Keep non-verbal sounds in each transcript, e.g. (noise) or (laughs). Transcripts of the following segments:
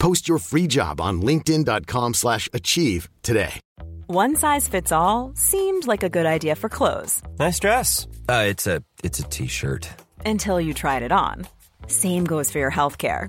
Post your free job on linkedin.com/achieve slash achieve today. One size fits all seemed like a good idea for clothes Nice dress. Uh, it's a it's a t-shirt. until you tried it on. Same goes for your healthcare.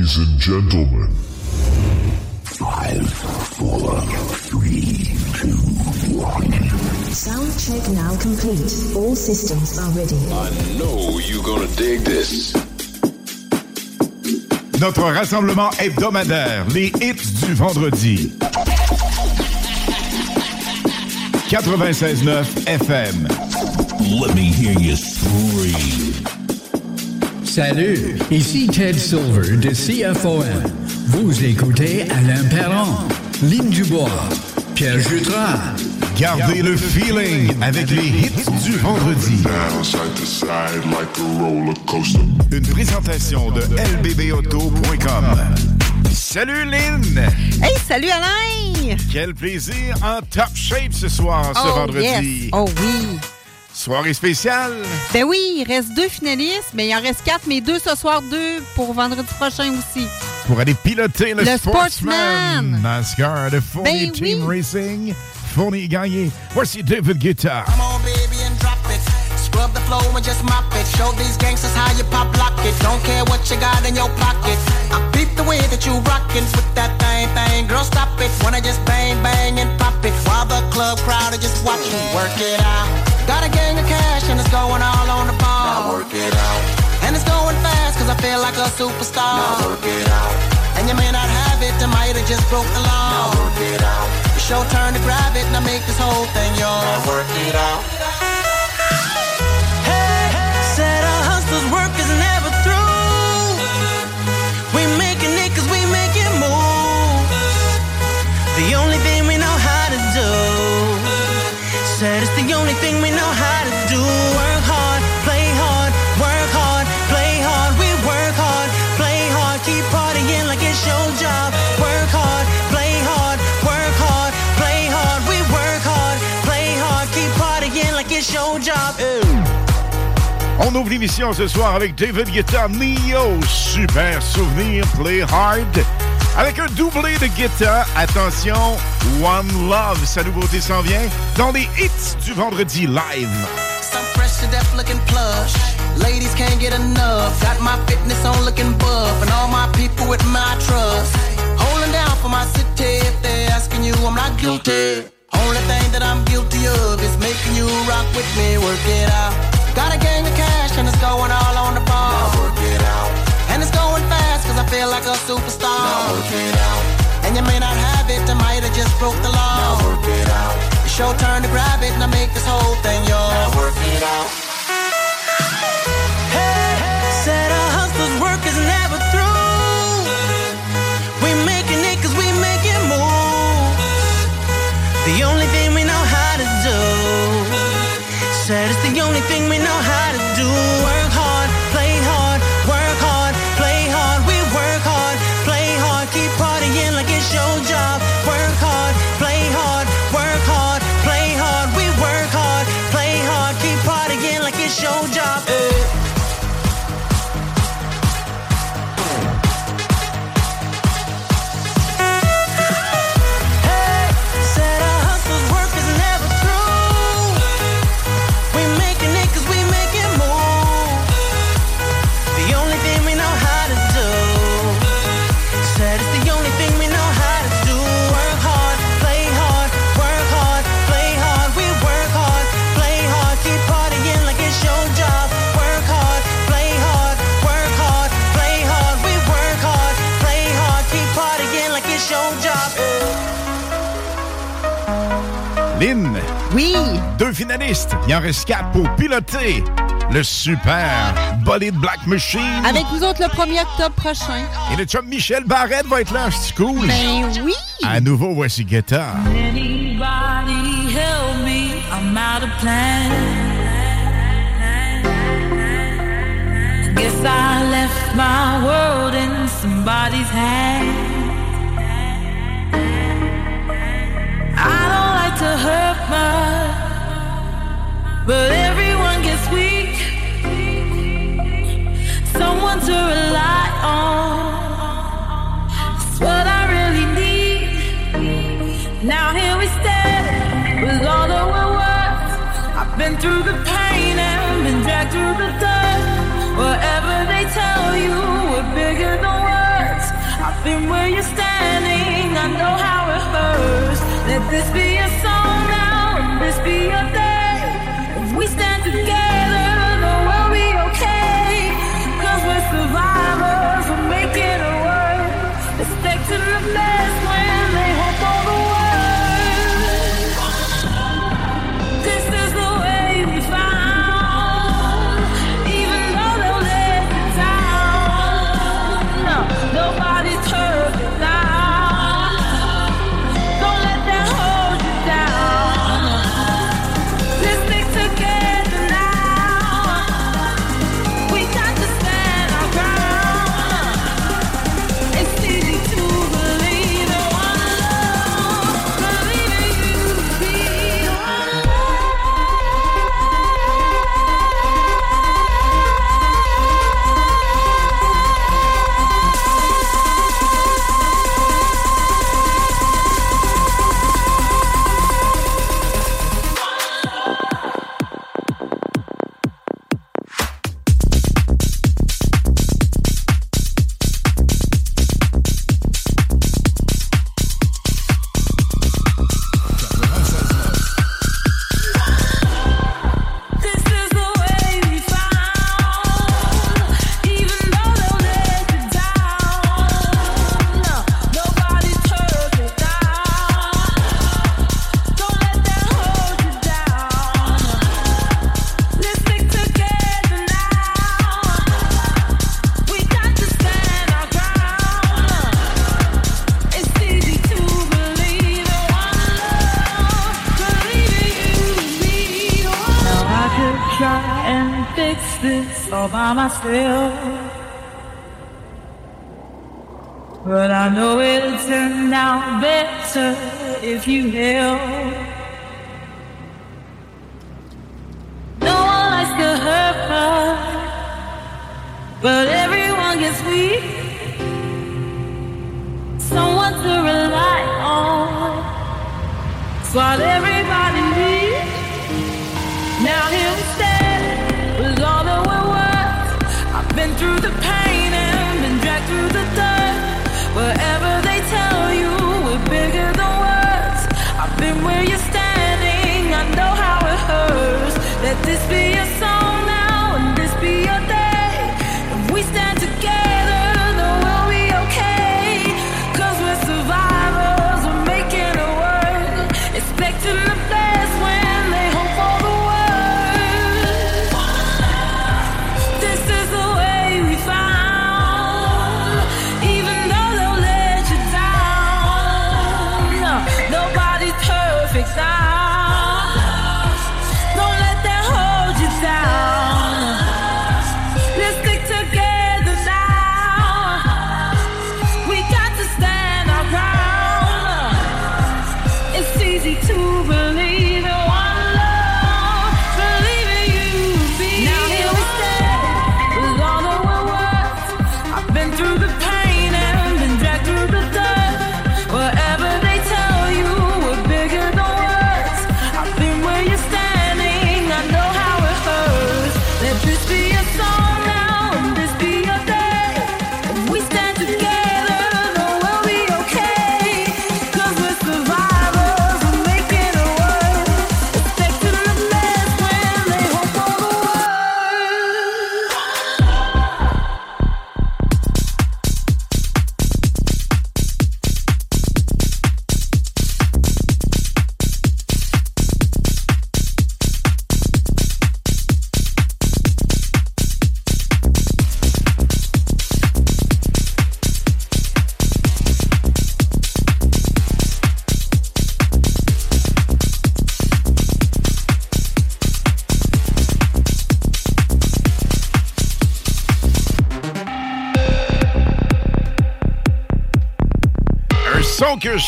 Ladies and gentlemen, five, four, three, two, one. Sound check now complete. All systems are ready. I know you're gonna dig this. Notre rassemblement hebdomadaire, les hits du vendredi. 96.9 FM. Let me hear you scream. Salut, ici Ted Silver de CFOM. Vous écoutez Alain Perron, Lynn Dubois, Pierre Jutras. Gardez le feeling avec les hits du vendredi. down side to side like a roller coaster. Une présentation de lbbauto.com. Salut Lynn! Hey, salut Alain! Quel plaisir en top shape ce soir, ce oh, vendredi. yes. Oh oui! Soirée spéciale. Ben oui, il reste deux finalistes, mais il en reste quatre, mais deux ce soir, deux pour vendredi prochain aussi. Pour aller piloter le, Le Sportsman. Sportsman. NASCAR de Fournier Ben Team oui. Racing. Fournier gagné. Voici David Guetta. Come on, baby, and drop it. Scrub the flow and just mop it. Show these gangsters how you pop lock it. Don't care what you got in your pocket. I beat the way that you rockin' with that thing, thing. Girl, stop it. Wanna just bang, bang, and pop it. While the club crowd are just watching. Work it out. Got a gang of cash and it's going all on the ball. Now work it out. And it's going fast cause I feel like a superstar. Now work it out. And you may not have it, I might have just broke the law. Now work it out. It's your turn to grab it and I make this whole thing yours. Now work it out. On ouvre l'émission ce soir avec David Guetta, Neo, super souvenir, Play Hard. Avec un doublé de Guetta, attention, One Love, sa nouveauté s'en vient dans les hits du vendredi live. Some fresh to death looking plush. Ladies can't get enough. Got my fitness on looking buff. And all my people with my trust. Holding down for my city. If they're asking you, I'm not guilty. Only thing that I'm guilty of is making you rock with me. Work it out. Got a gang of cash and it's going all on I feel like a superstar. Now work it out. And you may not have it, I might have just broke the law. Now work it out. It's your turn to grab it and I make this whole thing yours. Now work it out. Hey, said our hustlers' work is never through. We making it 'cause we make it move. The only thing we know how to do. Said it's the only thing we know deux finalistes. Il en reste quatre pour piloter le super Bolide Black Machine. Avec vous autres le 1er octobre prochain. Et le chum Michel Barrette va être là, c'est cool. Ben oui! À nouveau, voici Guetta. Anybody help me, I'm out of plan. Guess I left my world in somebody's hand. I don't like to hurt my But everyone gets weak. Someone to rely on. It's what I really need. Now here we stand with all the worth. I've been through the pain and been dragged through the dirt. Whatever they tell you, we're bigger than words. I've been where you're standing. I know how it hurts. Let this be a song now. Let this be a day stand together.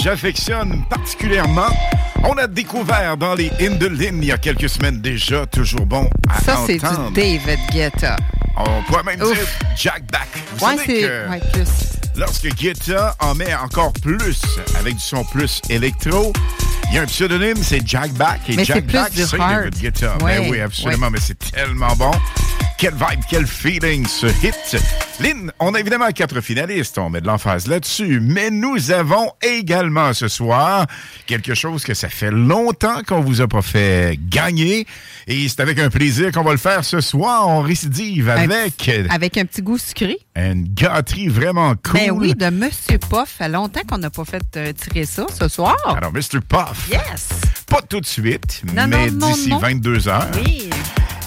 J'affectionne particulièrement. On a découvert dans les Indolines il y a quelques semaines déjà, toujours bon à Ça, c'est entendre. du David Guetta. On pourrait même Ouf. dire Jack Back. Vous Ouais, savez c'est. que Ouais, plus. lorsque Guetta en met encore plus, avec du son plus électro, il y a un pseudonyme, c'est Jack Back. Et Mais Jack c'est Back, c'est. David Guetta. Ouais, Ben oui, absolument, mais c'est tellement bon. Quel vibe, quel feeling, ce hit. Lynn, on a évidemment quatre finalistes, on met de l'emphase là-dessus, mais nous avons également ce soir quelque chose que ça fait longtemps qu'on vous a pas fait gagner, et c'est avec un plaisir qu'on va le faire ce soir. On récidive avec Avec un petit goût sucré. une gâterie vraiment cool. Ben oui, de Monsieur Puff. Ça fait longtemps qu'on n'a pas fait euh, tirer ça ce soir. Alors, Mr. Puff. Yes! Pas tout de suite, Non, mais d'ici non. 22 heures. Oui.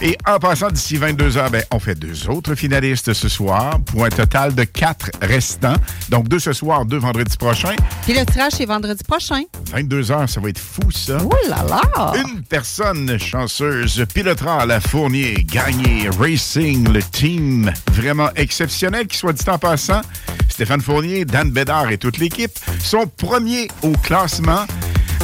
Et en passant d'ici 22 heures, ben, on fait deux autres finalistes ce soir pour un total de quatre restants. Donc, deux ce soir, deux vendredi prochain. Puis le tirage, c'est vendredi prochain. 22 heures, ça va être fou, ça. Oh là là! Une personne chanceuse pilotera la Fournier, gagner Racing, le team vraiment exceptionnel qui soit dit en passant. Stéphane Fournier, Dan Bédard et toute l'équipe sont premiers au classement.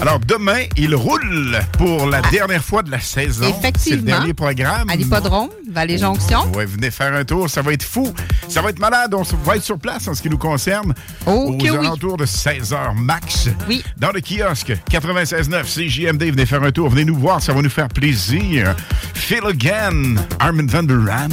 Alors demain, il roule pour la dernière fois de la saison. C'est le Effectivement. dernier programme. À l'hippodrome, Vallée Jonction. Ouais, venez faire un tour, ça va être fou. Ça va être malade, on va être sur place en ce qui nous concerne. Oh, aux oui. alentours de 16h max. Oui. Dans le kiosque 96.9 CJMD, venez faire un tour, venez nous voir, ça va nous faire plaisir. Phil Again, Armin van der Ram.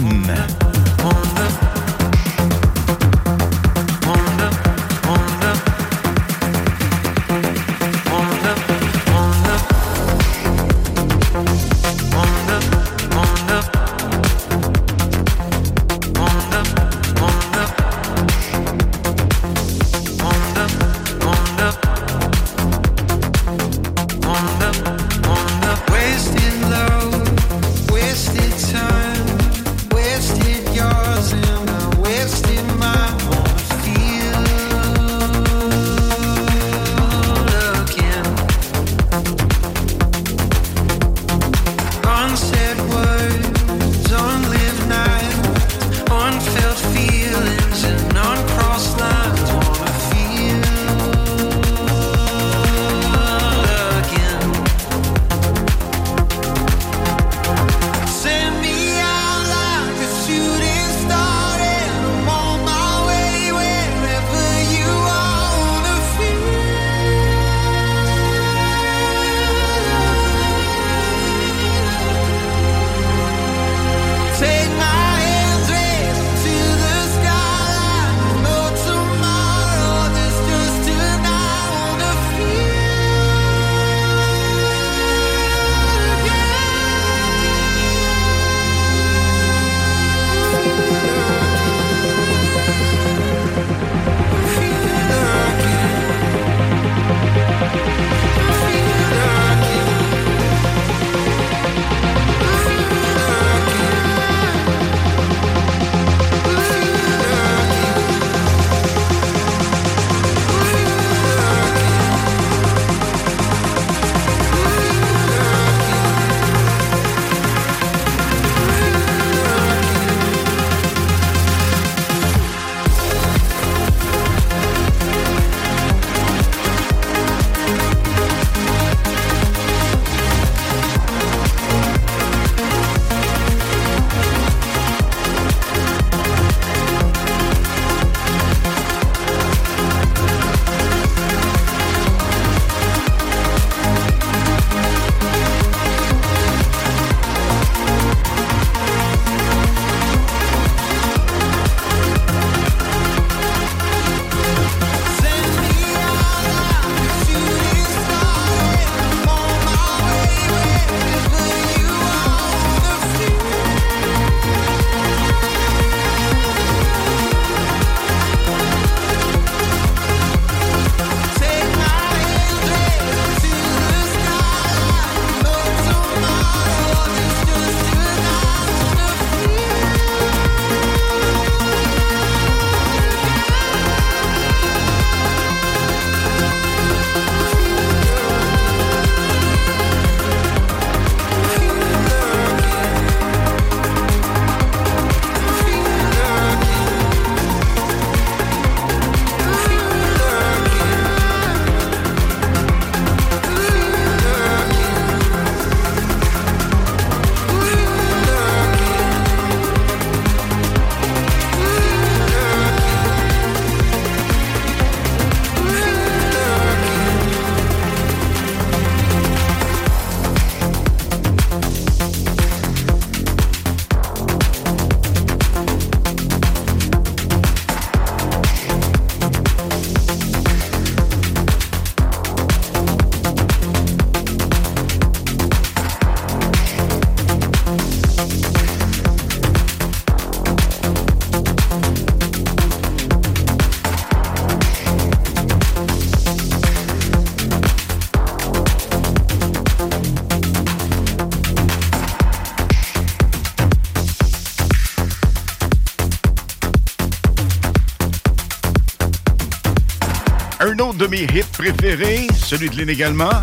De mes hits préférés, celui de Lynn également,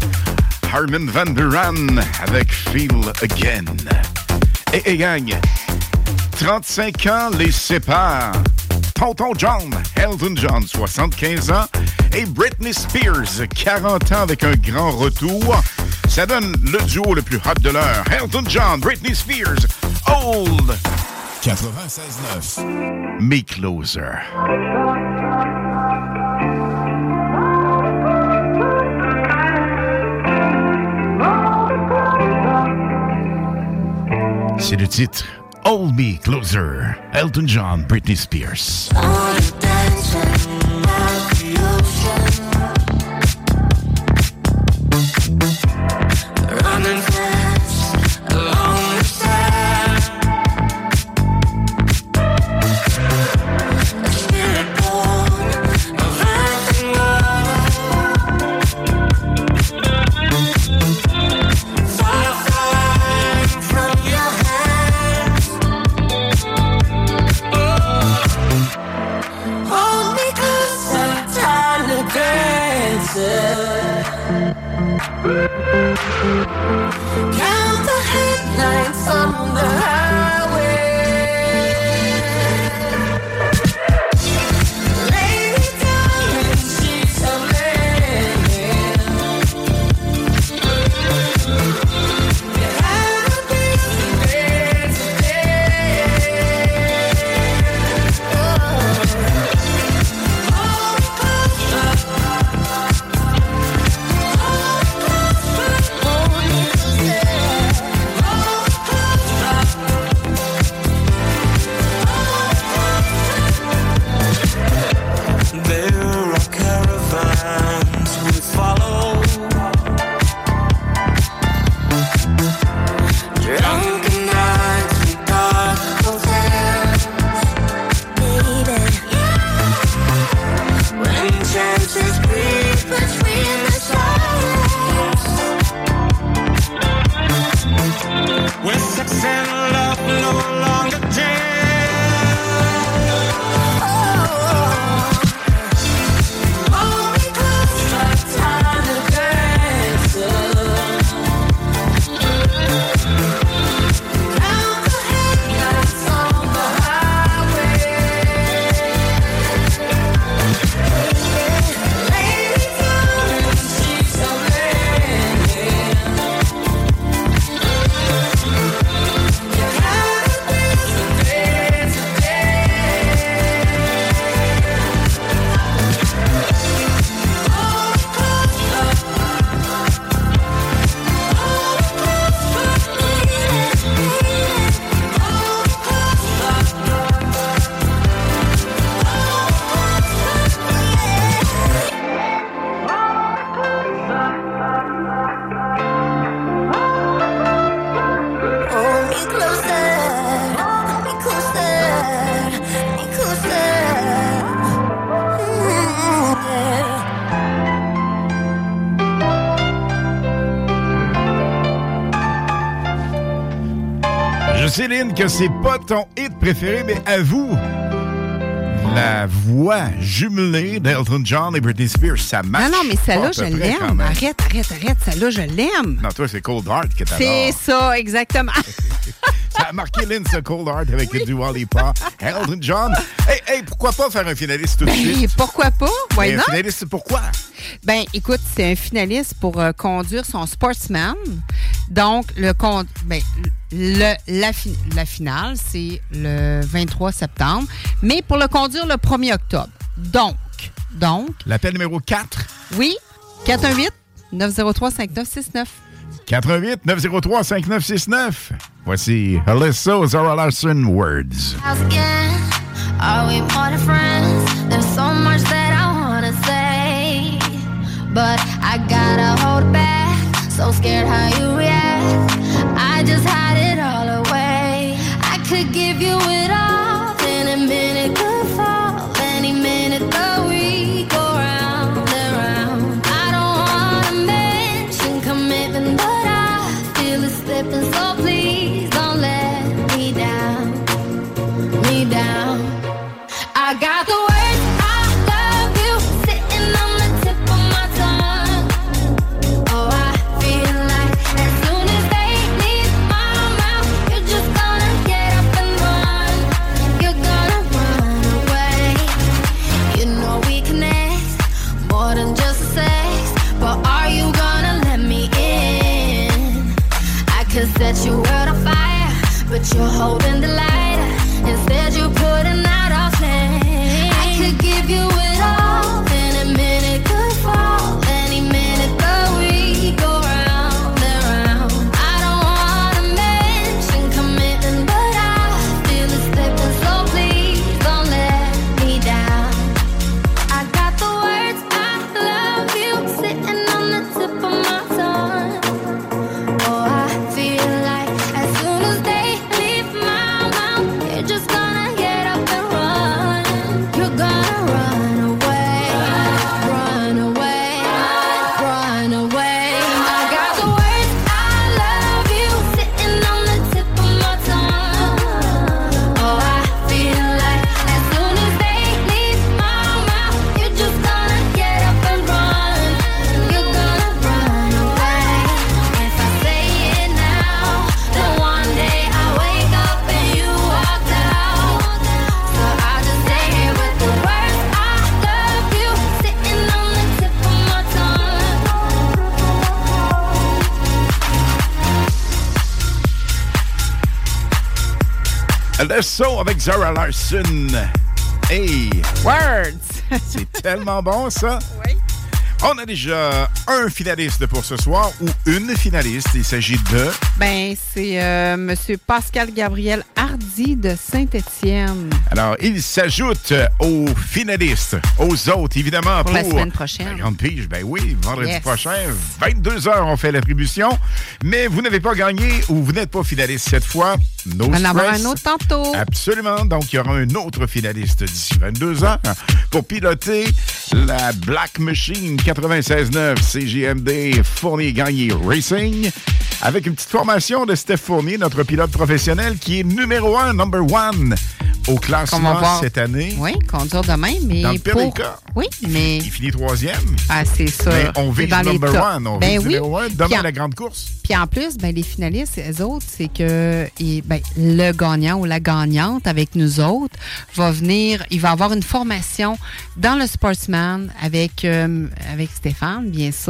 Harman Van Ran avec Feel Again. Et, et gang, 35 ans les séparent. Tonton John, Elton John, 75 ans, et Britney Spears, 40 ans avec un grand retour. Ça donne le duo le plus hot de l'heure. Elton John, Britney Spears, Old. 96.9. Me Closer. C'est le titre Hold Me Closer. Elton John, Britney Spears. Lynn, que c'est pas ton hit préféré, mais avoue, la voix jumelée d'Elton John et Britney Spears, ça marche. Non, non, mais celle-là, je à l'aime. Arrête, arrête, arrête. Celle-là, je l'aime. Non, toi, c'est Cold Heart que t'adores. C'est ça, exactement. (laughs) Ça a marqué Lynn, ce Cold Heart avec le Dua Lipa, Elton John. Hey, hey, pourquoi pas faire un finaliste tout de Ben, suite? pourquoi pas? Why un not? finaliste, pourquoi? Ben, écoute, c'est un finaliste pour euh, conduire son Sportsman. Donc, le con- ben, le, la, fi- la finale, c'est le 23 septembre. Mais pour le conduire le 1er octobre. Donc, donc, L'appel numéro 4. oui, 418 903 5969. 88 903 5969. Voici Alyssa Zara Larson Words. Are we more than friends? There's so much that I wanna say, but I gotta hold back. So scared how you react. I just hide Son avec Zara Larson. Hey! Words! (laughs) C'est tellement bon, ça. Oui. On a déjà un finaliste pour ce soir ou une finaliste. Il s'agit de. Ben, c'est euh, Monsieur Pascal Gabriel Hardy de Saint-Étienne. Alors, il s'ajoute aux finalistes, aux autres, évidemment, Pour la semaine prochaine. La Grande Pige, ben oui, vendredi Yes. prochain, 22h, on fait l'attribution. Mais vous n'avez pas gagné ou vous n'êtes pas finaliste cette fois. No On en stress. un autre tantôt. Absolument. Donc, il y aura un autre finaliste d'ici 22 ans pour piloter la Black Machine 96.9 CGMD Fournier Gagné Racing avec une petite formation de Steph Fournier, notre pilote professionnel qui est numéro un, number one au classement cette année. Oui, conduire demain, mais Dans le pire pour... des cas. Oui, mais... Il finit troisième. Ah, c'est ça. Mais on vise dans les number one. On Ben vise oui. numéro un. Demain, en- la grande course. Puis en plus, ben, les finalistes, eux autres, c'est que et, ben, le gagnant ou la gagnante avec nous autres va venir, il va avoir une formation dans le Sportsman avec, euh, avec Stéphane, bien sûr.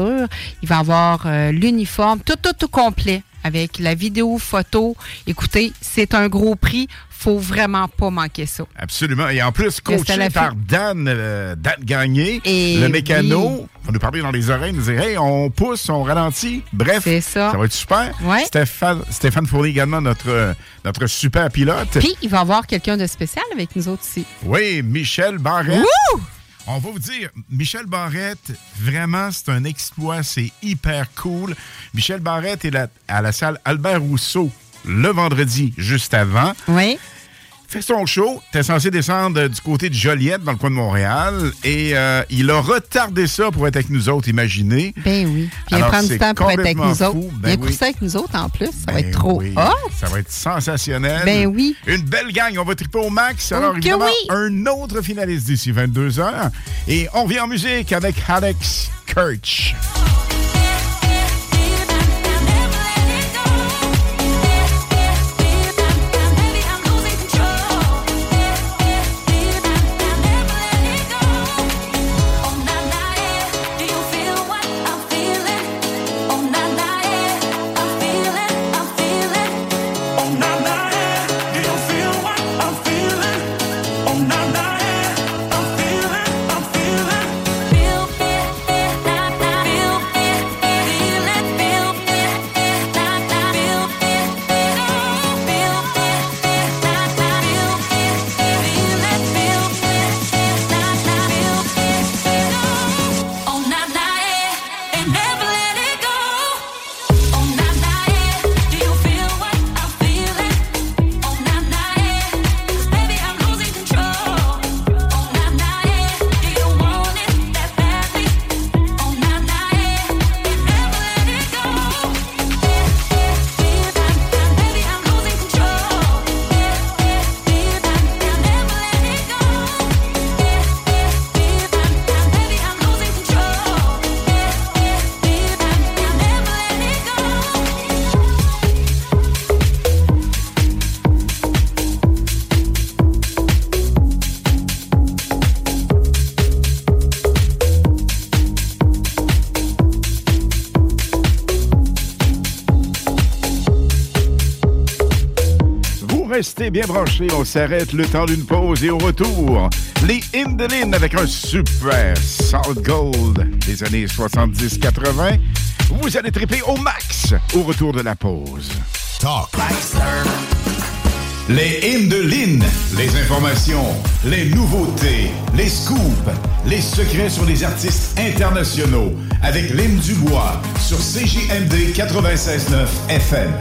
Il va avoir euh, l'uniforme, tout, tout, tout complet avec la vidéo, photo. Écoutez, c'est un gros prix. Faut vraiment pas manquer ça. Absolument. Et en plus, coaché par Dan, euh, Dan Gagné, Et le mécano, va nous parler dans les oreilles, nous dire Hey, on pousse, on ralentit. Bref, ça. va être super. Ouais. Stéphane, Stéphane Fournier également, notre, euh, notre super pilote. Puis, il va y avoir quelqu'un de spécial avec nous autres ici. Oui, Michel Barrette. Wouh! On va vous dire, Michel Barrette, vraiment, c'est un exploit, c'est hyper cool. Michel Barrette est à la salle Albert Rousseau le vendredi juste avant. Oui. Fait son show, t'es censé descendre euh, du côté de Joliette, dans le coin de Montréal, et euh, il a retardé ça pour être avec nous autres, imaginez. Ben oui. Il va Alors, prendre du temps pour être avec nous autres. fou. il Ben a oui. coursé avec nous autres en plus. Ça va Ben être trop oui, hot. Ça va être sensationnel. Ben oui. Une belle gang. On va triper au max. Alors, que évidemment, oui. un autre finaliste d'ici 22 heures. Et on vient en musique avec Alex Kirch. Restez bien branchés. On s'arrête le temps d'une pause et au retour, les Indolines avec un super solid gold des années 70-80. Vous allez triper au max au retour de la pause. Talk. Les Lynn, les informations, les nouveautés, les scoops, les secrets sur les artistes internationaux avec Lynn Dubois sur CJMD 96.9 FM.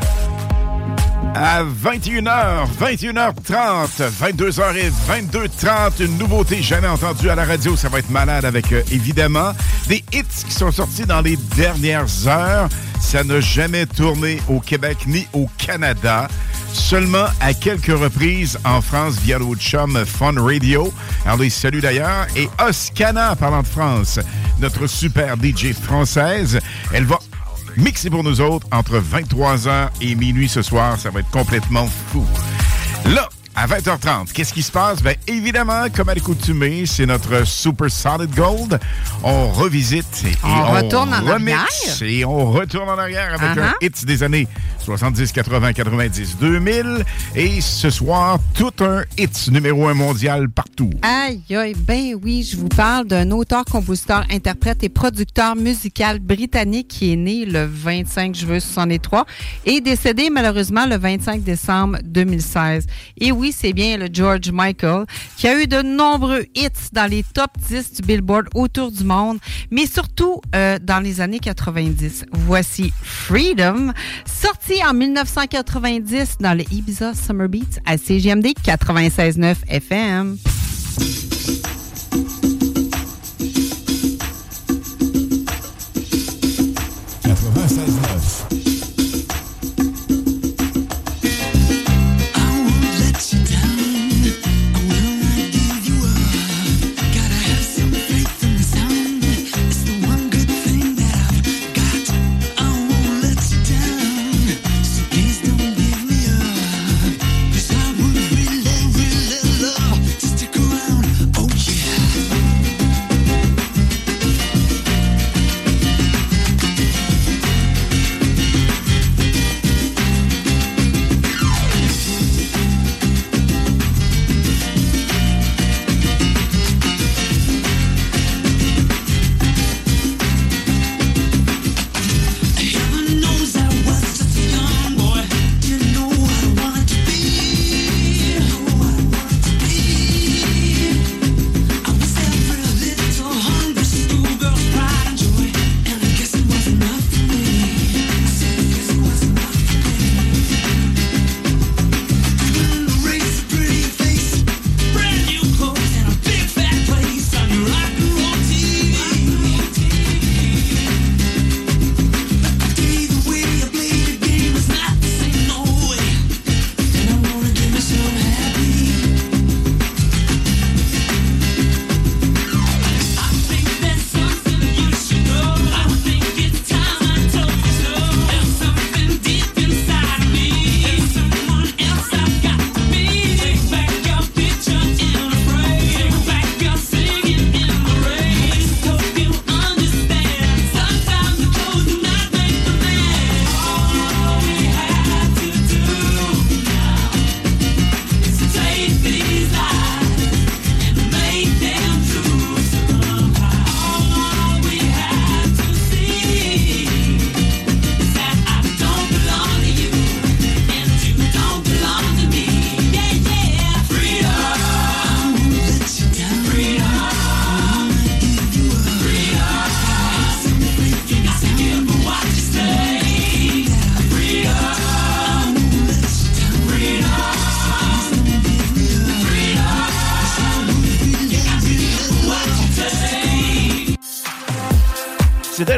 À 21h, 21h30, 22h et 22h30, une nouveauté jamais entendue à la radio. Ça va être malade avec, euh, évidemment, des hits qui sont sortis dans les dernières heures. Ça n'a jamais tourné au Québec ni au Canada. Seulement à quelques reprises en France via l'autre chum Fun Radio. Alors, les saluts d'ailleurs. Et Oscana, parlant de France, notre super DJ française, elle va mixer pour nous autres entre 23h et minuit ce soir. Ça va être complètement fou. Là, à 20h30, qu'est-ce qui se passe? Bien, évidemment, comme à l'accoutumée, c'est notre Super Solid Gold. On revisite et, On et retourne en arrière? Et on retourne en arrière avec un Uh-huh. hit des années 70, 80, 90, 2000. Et ce soir, tout un hit numéro un mondial partout. Aïe, aïe, ben oui, je vous parle d'un auteur, compositeur, interprète et producteur musical britannique qui est né le 25 juillet 63 et décédé malheureusement le 25 décembre 2016. Et oui, c'est bien le George Michael qui a eu de nombreux hits dans les top 10 du Billboard autour du monde, mais surtout euh, dans les années 90. Voici Freedom, sorti en 1990 dans le Ibiza Summer Beats à CGMD 96.9 FM.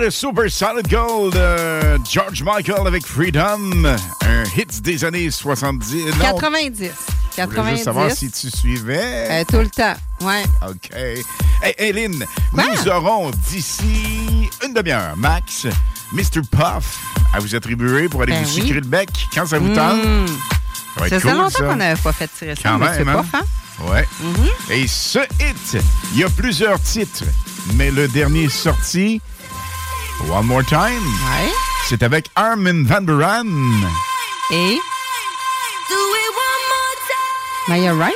Le Super Solid Gold euh, George Michael avec Freedom, un hit des années 70. Non, 90. je voulais 90. juste savoir si tu suivais. Euh, tout le temps. Ouais. OK. Hey, Hélène, nous aurons d'ici une demi-heure, max, Mr. Puff à vous attribuer pour aller Ben vous oui. sucrer le bec quand ça vous tente. Mmh. Ça va être faisait cool, longtemps qu'on n'avait pas fait tirer ça, c'est même, pas hein? Ouais. Et ce hit, il y a plusieurs titres, mais le dernier sorti, One More Time, c'est avec Armin Van Buren. Et? Do it one more Maya Wright?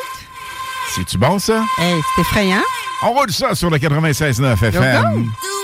C'est-tu bon, ça? Hey, c'est effrayant. On roule ça sur le 96.9 FM. go. Do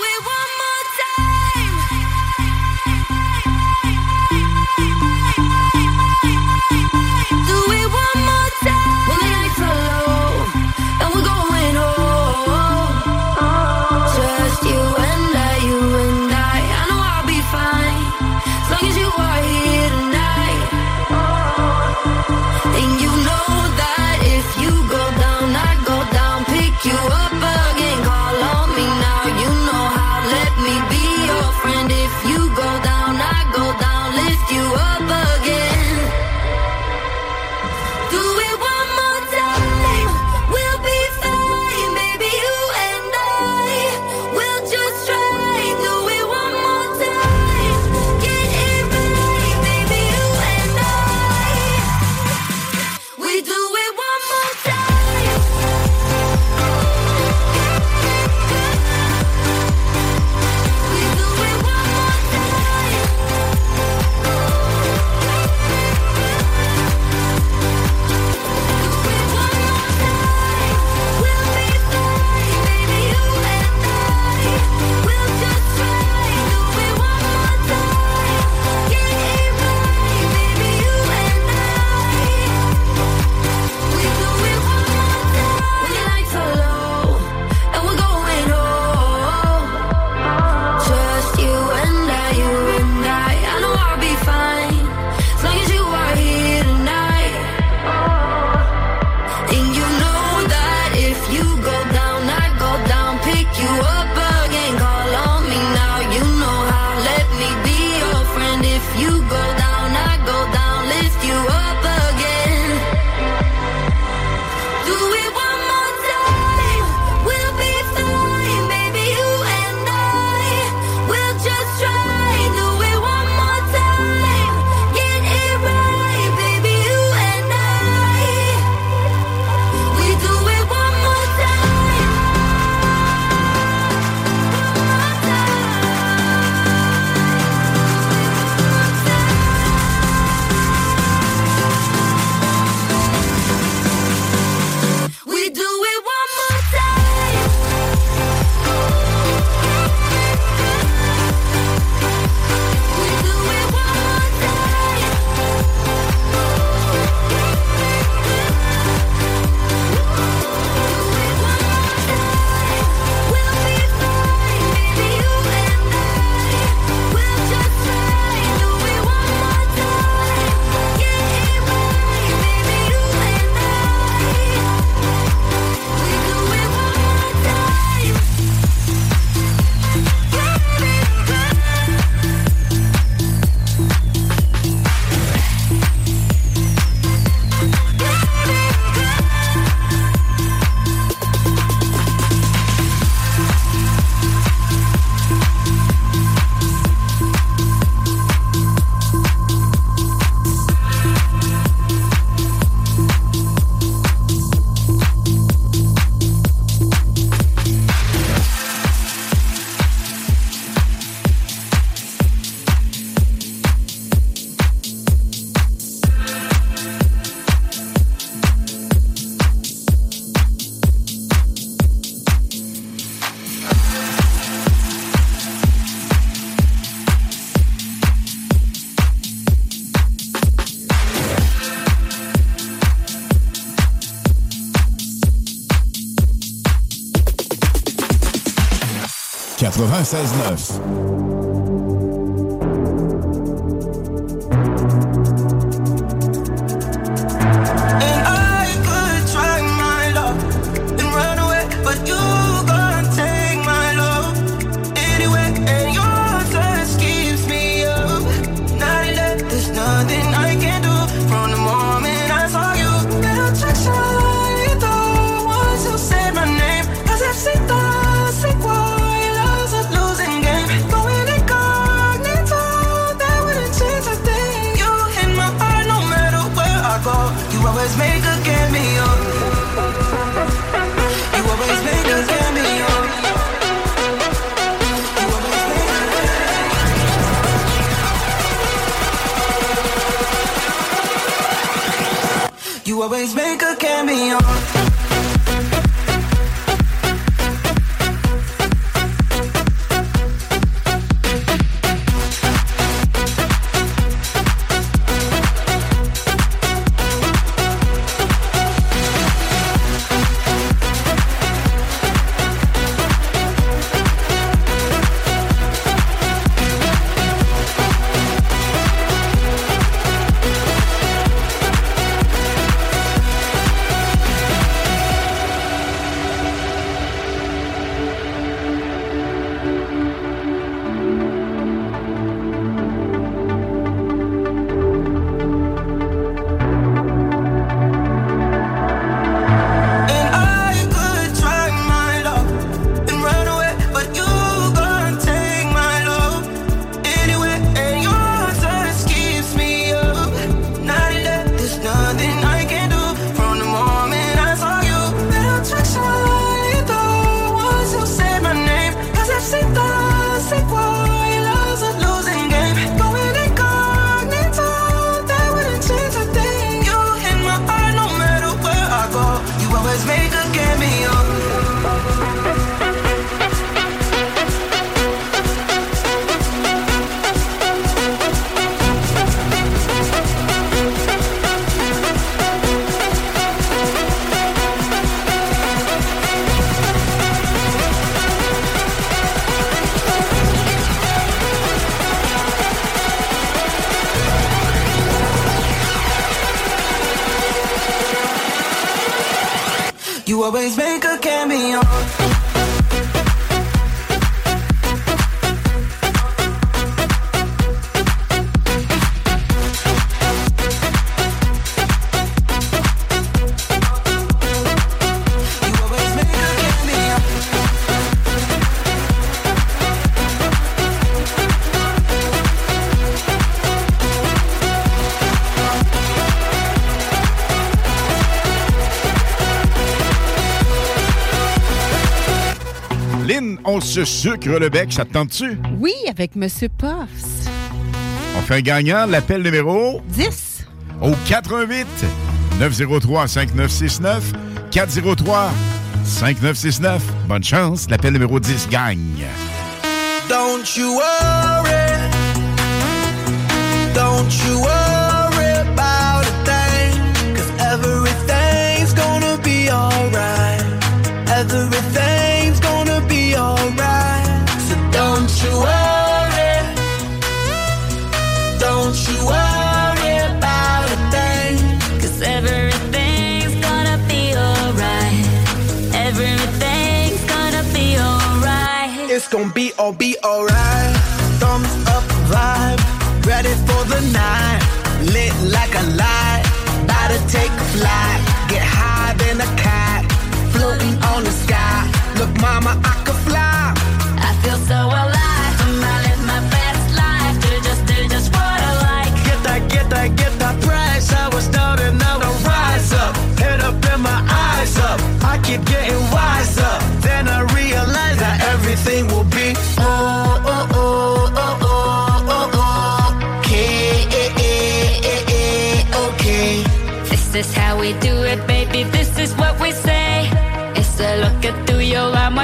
96.9. se sucre le bec, ça te tente-tu? Oui, avec Monsieur Puffs. On fait un gagnant, l'appel numéro 10. au 88 903 5969 403 5969. Bonne chance, l'appel numéro 10 gagne. Don't you worry. Don't you worry about a thing. Cause everything's gonna be alright. Everything's gonna be So don't you worry. Don't you worry about a thing. Cause everything's gonna be alright. Everything's gonna be alright. It's gonna be all be alright. Thumbs up vibe, ready for the night. Lit like a light, about to take flight. Get high than a cat, floating on the sky. Look, mama, I everything will be oh, oh, oh, oh, oh, oh, oh. Okay, okay. This is how we do it, baby. This is what we say. It's a look at through your arm.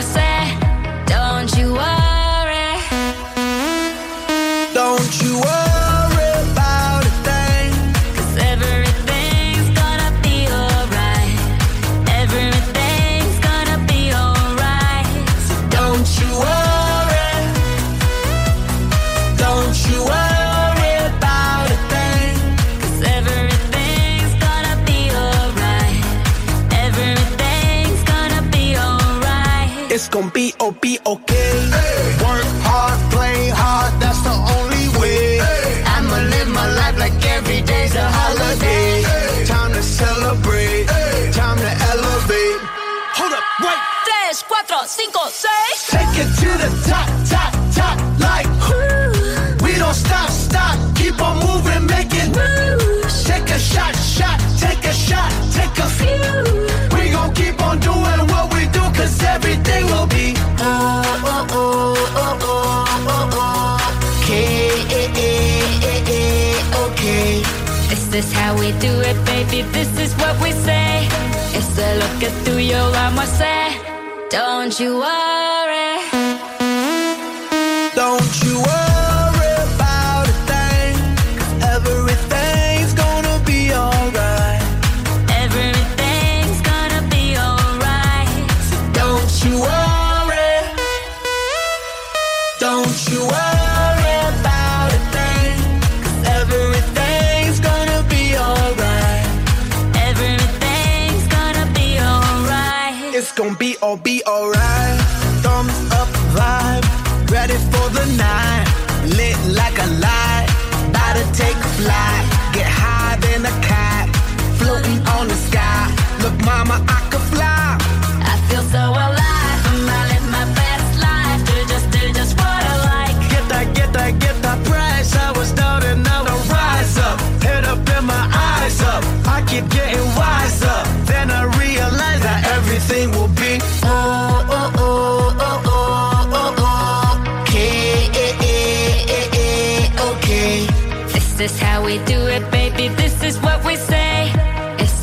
four, six. Take it to the top, top, top, like. Ooh. We don't stop, stop, keep on moving, making moves. Take a shot, shot, take a shot, take a few. We gon' keep on doing what we do, cause everything will be. Oh, oh, oh, oh, oh, oh, oh. Okay, okay. This is how we do it, baby, this is what we say. It's a look at through your arm, I say you are.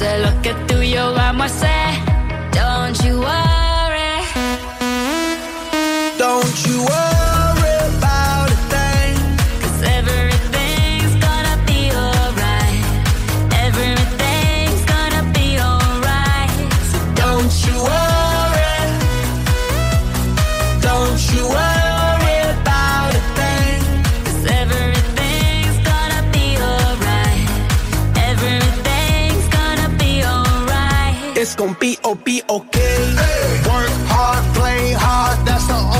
de lo que tú y yo vamos a hacer. be okay. Hey. Work hard, play hard, that's the only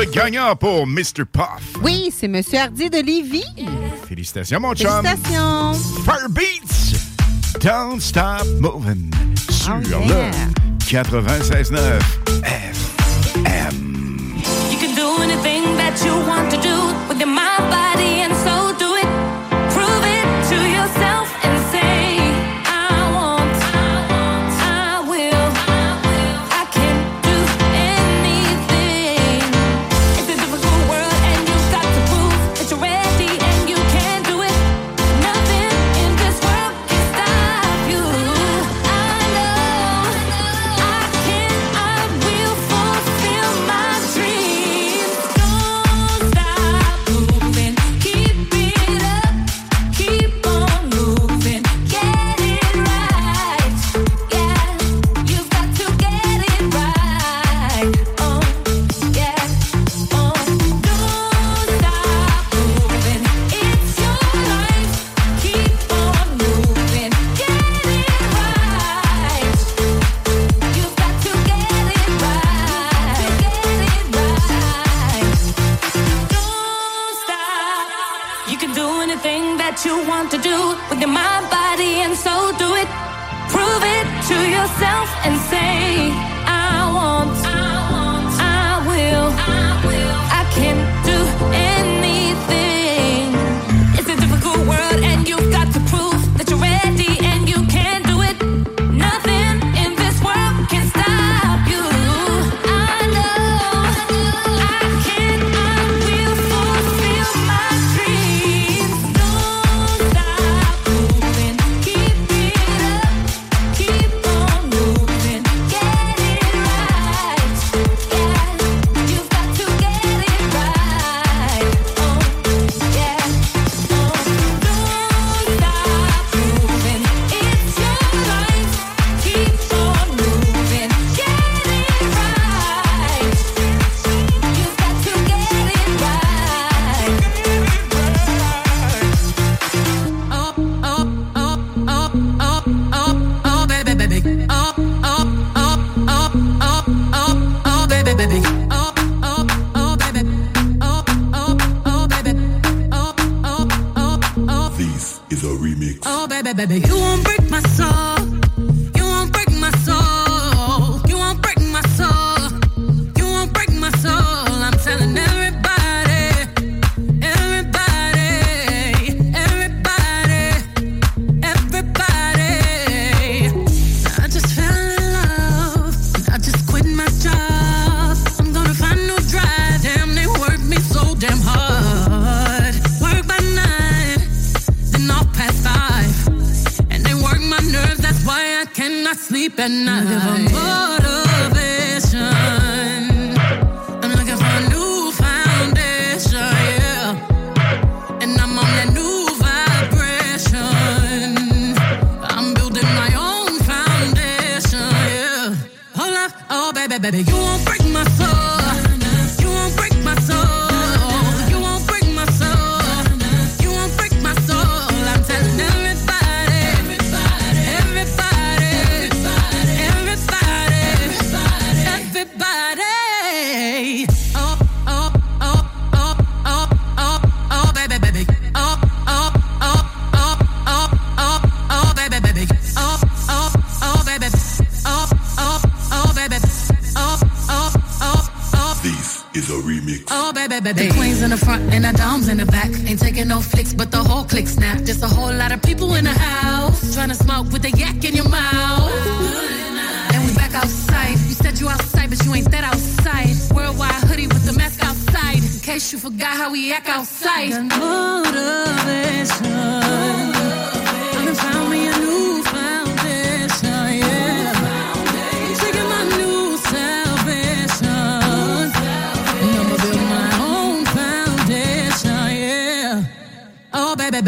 Le gagnant pour Mr. Puff. Oui, c'est Monsieur Hardy de Lévis. Félicitations, mon chum. Félicitations. Fur Beats. Don't stop moving. Sur oh, yeah. le 96.9 FM. You can do anything that you want to do with your mind, body and soul.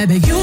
baby, you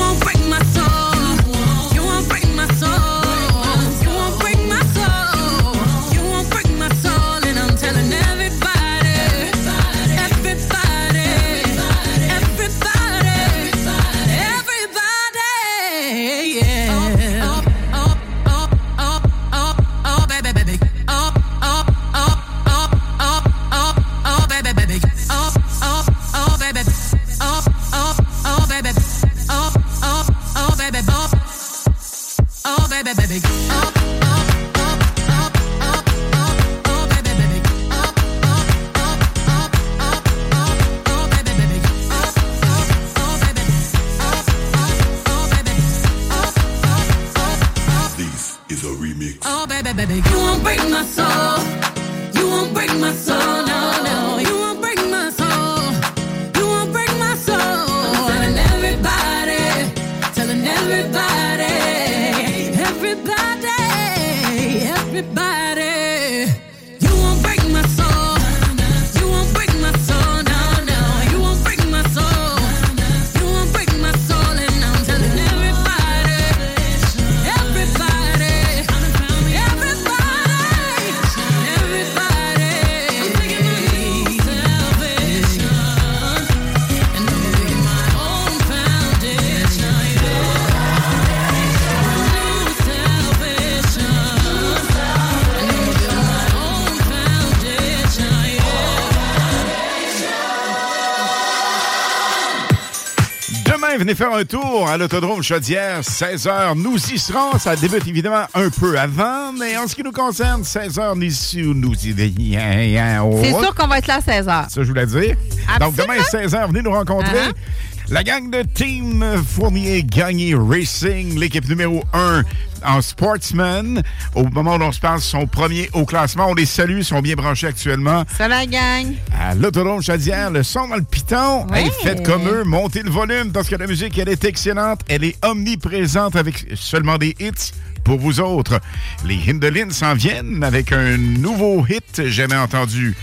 faire un tour à l'autodrome Chaudière, 16h. Nous y serons. Ça débute évidemment un peu avant, mais en ce qui nous concerne, 16h, nous, nous y C'est sûr qu'on va être là à 16h. Ça, je voulais dire. Absolument. Donc, demain, 16h, venez nous rencontrer. Uh-huh. La gang de Team Fournier Gagné Racing, l'équipe numéro 1 en sportsman. Au moment où on se parle, son premier au classement. On les salue, ils sont bien branchés actuellement. Ça gang! À l'autodrome Chaudière, le son dans le piton. Hey, faites comme eux, montez le volume parce que la musique, elle est excellente. Elle est omniprésente avec seulement des hits pour vous autres. Les Hindelines s'en viennent avec un nouveau hit jamais entendu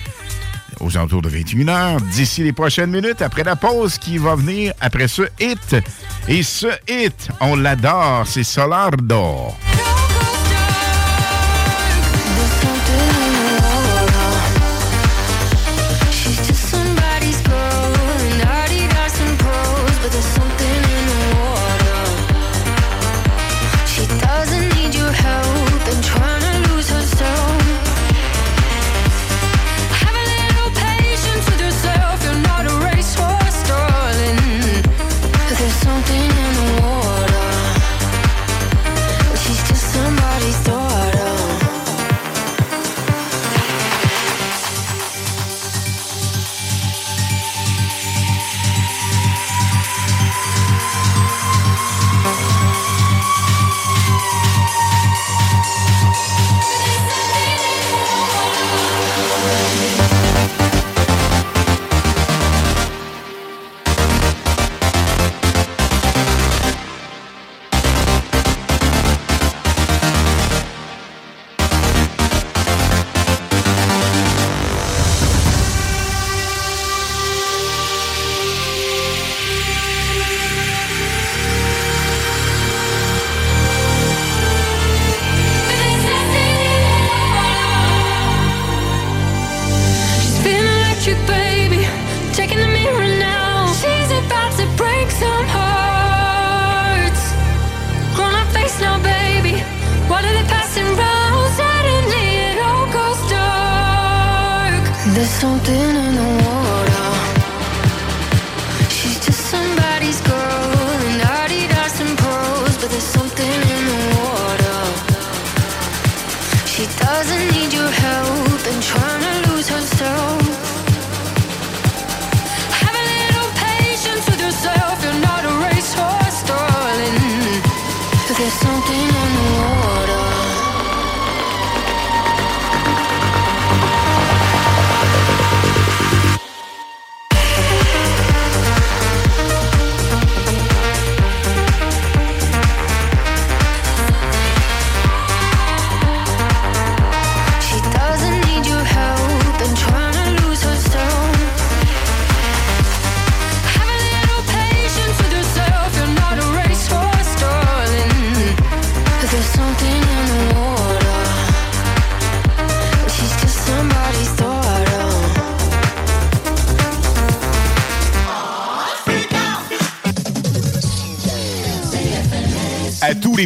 aux alentours de 21h, d'ici les prochaines minutes, après la pause qui va venir après ce hit. Et ce hit, on l'adore, c'est Solardo.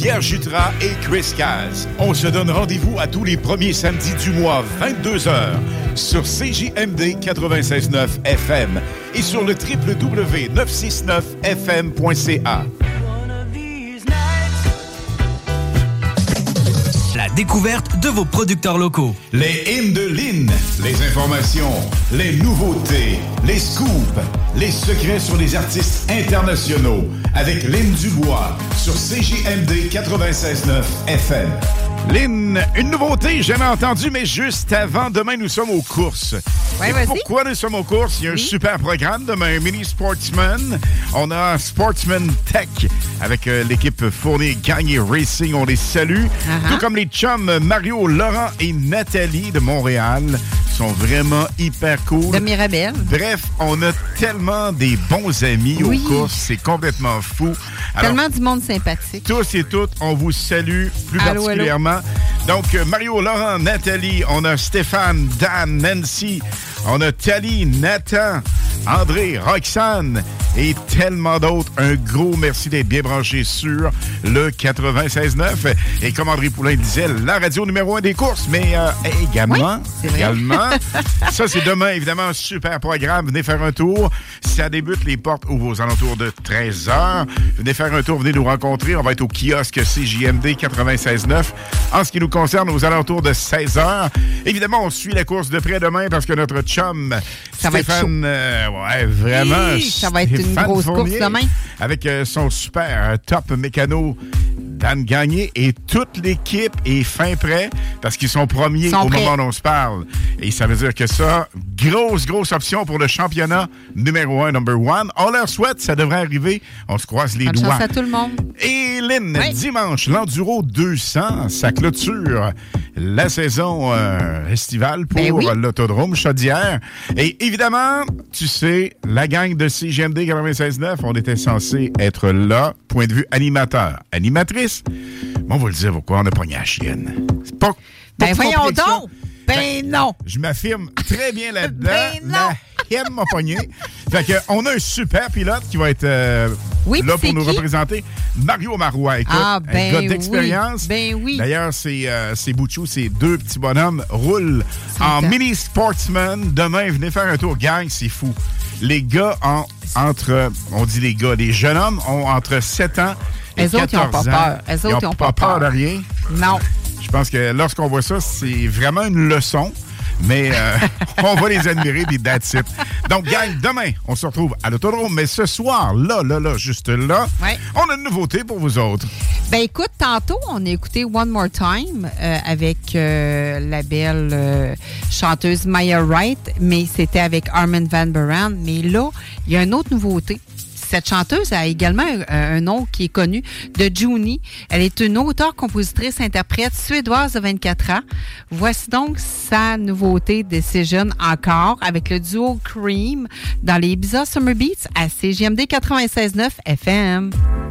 Pierre Jutras et Chris Caz. On se donne rendez-vous à tous les premiers samedis du mois, 22h, sur CJMD 96.9 FM et sur le www.969fm.ca. La découverte de vos producteurs locaux. Les hymnes de Lynn, les informations, les nouveautés, les scoops, les secrets sur les artistes internationaux avec Lynn Dubois sur CJMD 96.9 FM. Lynn, une nouveauté jamais entendue, mais juste avant, demain, nous sommes aux courses. Ouais, Et pourquoi nous sommes aux courses? Il y a un super programme demain, Mini Sportsman. On a Sportsman Tech avec euh, l'équipe Fournier Gagné Racing. On les salue. Uh-huh. Tout comme les chums Mario, Laurent et Nathalie de Montréal. Sont vraiment hyper cool. De. Bref, on a tellement des bons amis Oui. aux courses. C'est complètement fou. Alors, Tellement du monde sympathique. tous et toutes, on vous salue plus Allô, particulièrement. Donc, euh, Mario, Laurent, Nathalie, on a Stéphane, Dan, Nancy, on a Tali, Nathan, André, Roxane et tellement d'autres. Un gros merci d'être bien branché sur le 96.9. Et comme André Poulain disait, la radio numéro un des courses, mais euh, également, également, (laughs) ça c'est demain, évidemment, super programme. Venez faire un tour. Ça débute, les portes ouvrent aux alentours de 13h. Venez faire un tour, venez nous rencontrer. On va être au kiosque CJMD 96.9. En ce qui nous concerne, aux alentours de 16h. Évidemment, on suit la course de près demain parce que notre chum Ça va être Stéphane, euh, ouais, vraiment. Hi, ça va être une Stéphane grosse course Fournier, demain. Avec euh, son super euh, top mécano Dan Gagné et toute l'équipe est fin prêt parce qu'ils sont premiers Sont au prêts. moment où on se parle. Et ça veut dire que ça, grosse, grosse option pour le championnat numéro un, number one. On leur souhaite, ça devrait arriver. On se croise les Bonne doigts. à tout le monde. Et Lynn, dimanche, l'Enduro 200, ça clôture la saison euh, estivale pour Ben oui. l'autodrome Chaudière. Et évidemment, tu sais, la gang de CGMD 96.9, on était censé être là, point de vue animateur. Animatrice, bon, on va le dire pourquoi, on a pogné la chienne. C'est pas, pas Ben voyons donc! Ben non! Je m'affirme très bien là-dedans. Ben non! La m'a pogné. Fait que, on a un super pilote qui va être euh, Oui, là pour nous qui? représenter. Mario Marois. Écoute, Ah, un ben gars oui, d'expérience. ben oui. D'ailleurs, c'est euh, Bouchou, ces deux petits bonhommes roulent en mini sportsman. Demain, venez faire un tour, gang, c'est fou. Les gars ont entre, on dit les gars, les jeunes hommes ont entre 7 ans Eux autres, ils 14 ont pas peur. Eux autres, ils ont pas peur de rien. Non. Je pense que lorsqu'on voit ça, c'est vraiment une leçon. Mais euh, (laughs) on va les admirer, puis that's it. Donc, gang, demain, on se retrouve à l'autodrome. Mais ce soir, là, là, là, juste là, Ouais. on a une nouveauté pour vous autres. Ben écoute, tantôt, on a écouté One More Time euh, avec euh, la belle chanteuse Maya Wright, mais c'était avec Armin Van Buren. Mais là, il y a une autre nouveauté. Cette chanteuse a également un, un nom qui est connu de Juni. Elle est une auteure-compositrice-interprète suédoise de 24 ans. Voici donc sa nouveauté Decision encore avec le duo Cream dans les Ibiza Summer Beats à CGMD 96.9 FM.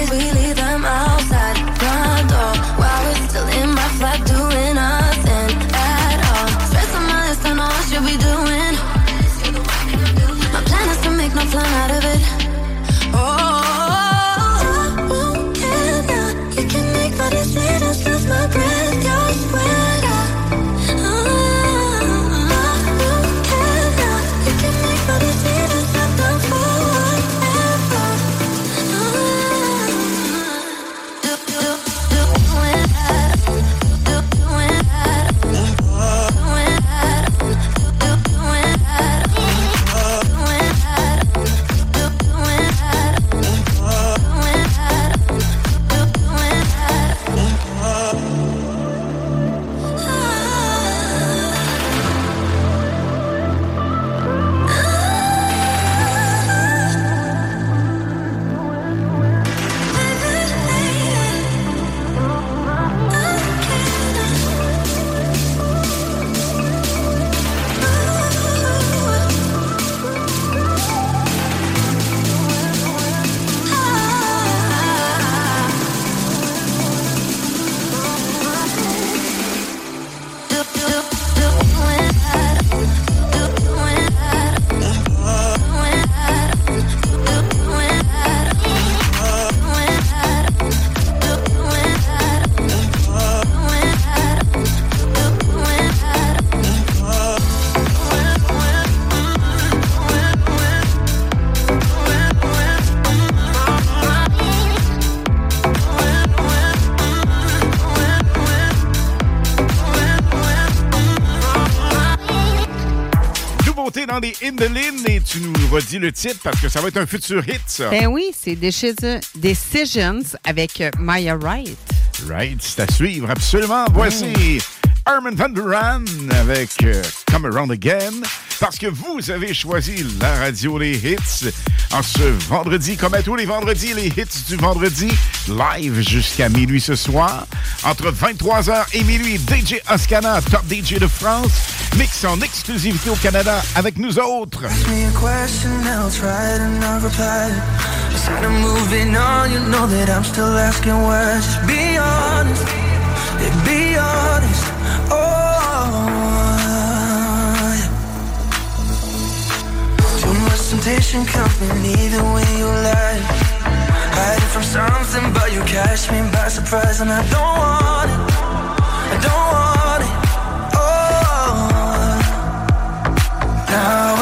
is we leave. Dans les Indolines et tu nous redis le titre parce que ça va être un futur hit, ça. Ben oui, c'est Decision- Decisions avec euh, Maya Wright. Right, c'est à suivre, absolument. Voici Armin Van Der Laan avec euh, Come Around Again. Parce que vous avez choisi la radio Les Hits en ce vendredi, comme à tous les vendredis, les hits du vendredi, live jusqu'à minuit ce soir. Entre 23h et minuit, DJ Oscana, top DJ de France, mix en exclusivité au Canada avec nous autres. Be honest, honest. Oh, temptation coming either way you lie. Hiding from something, but you catch me by surprise, and I don't want it. I don't want it. Oh. Now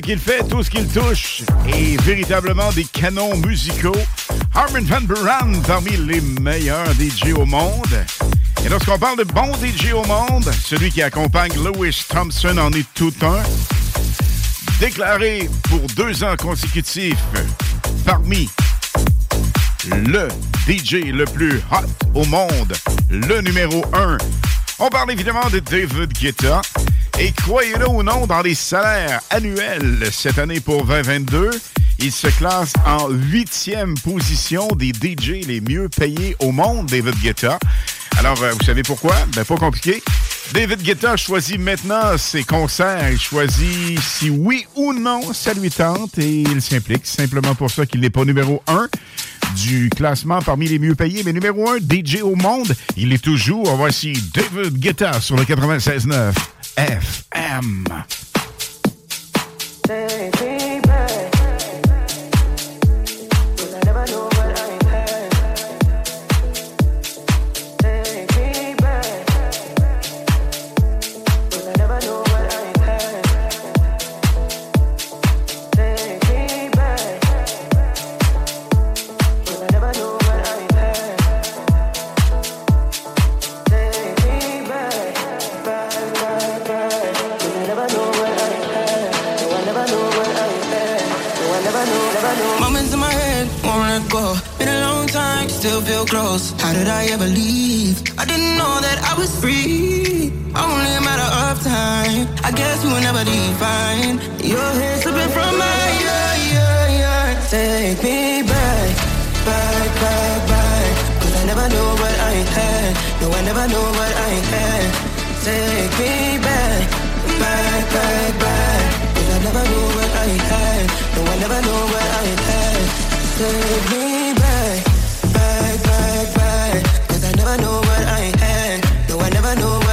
qu'il fait, tout ce qu'il touche est véritablement des canons musicaux. Armin Van Buren, parmi les meilleurs DJ au monde. Et lorsqu'on parle de bons DJ au monde, celui qui accompagne Lewis Thompson en est tout un. Déclaré pour deux ans consécutifs parmi le DJ le plus hot au monde, le numéro un. On parle évidemment de David Guetta. Et croyez-le ou non, dans les salaires annuels cette année pour 2022, il se classe en huitième position des DJ les mieux payés au monde, David Guetta. Alors, euh, vous savez pourquoi? Ben, pas compliqué. David Guetta choisit maintenant ses concerts. Il choisit si oui ou non ça lui tente et il s'implique. Simplement pour ça qu'il n'est pas numéro un du classement parmi les mieux payés, mais numéro un DJ au monde, il est toujours. Voici David Guetta sur le 96.9 FM. Take me close. How did I ever leave? I didn't know that I was free. Only a matter of time. I guess we will never define. Your head slipping from my yeah, yeah, yeah. Take me back, back, back, back. Cause I never know what I had. No, I never know what I had. Take me back, back, back, back. Cause I never know what I had. No, I never know what I had. Take me never know what I had. No, I never know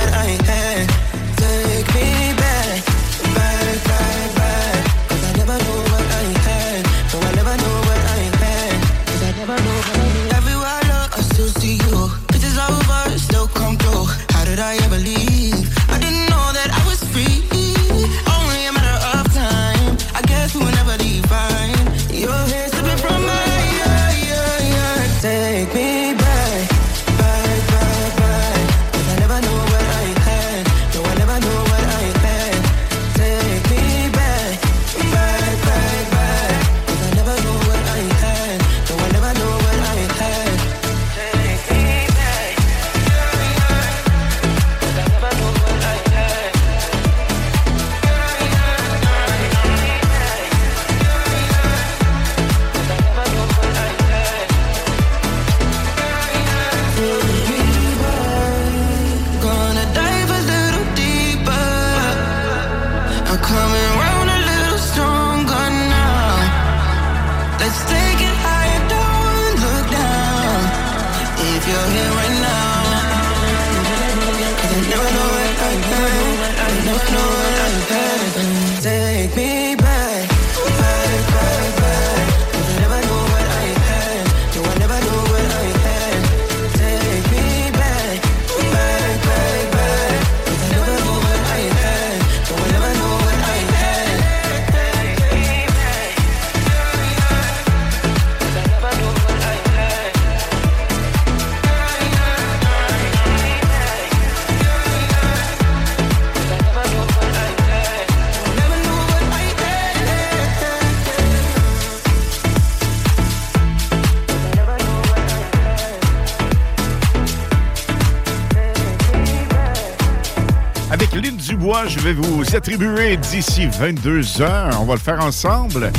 Vous attribuer d'ici 22 heures, on va le faire ensemble,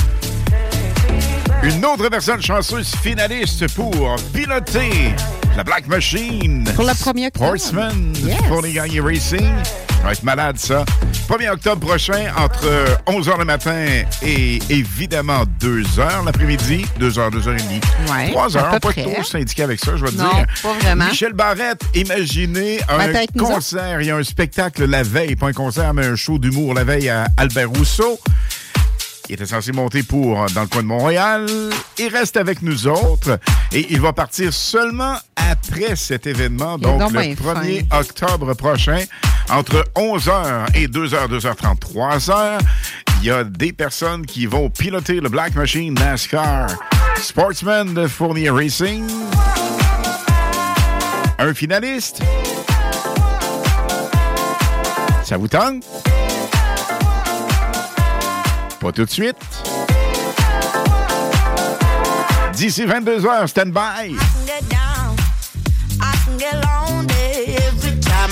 une autre personne chanceuse finaliste pour piloter la Black Machine. Pour le 1er octobre. Sportsman Yes. pour les gagner Racing. Ça va être malade, ça. 1er octobre prochain, entre 11h le matin et évidemment 2h l'après-midi. 2h, 2h30. Ouais, 3h, à peu pas trop syndiqué avec ça, je vais te Non, dire. pas vraiment. Michel Barrette, imaginez un concert. Il y a un spectacle la veille, pas un concert, mais un show d'humour la veille à Albert Rousseau. Il était censé monter pour euh, dans le coin de Montréal. Il reste avec nous autres et il va partir seulement après cet événement, donc le bien 1er octobre prochain, entre 11h et 2h, 2h30, 3h. Il y a des personnes qui vont piloter le Black Machine NASCAR Sportsman de Fournier Racing. Un finaliste. Ça vous tente? Pas tout de suite. D'ici 22h, stand by. get down. I can get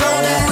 foolish. I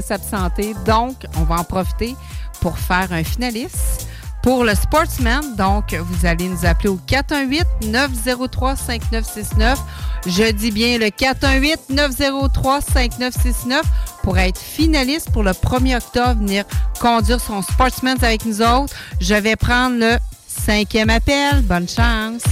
s'absenter, donc on va en profiter pour faire un finaliste Pour le Sportsman, donc, vous allez nous appeler au 418-903-5969. Je dis bien le 418-903-5969 pour être finaliste pour le 1er octobre, venir conduire son Sportsman avec nous autres. Je vais prendre le cinquième appel. Bonne chance.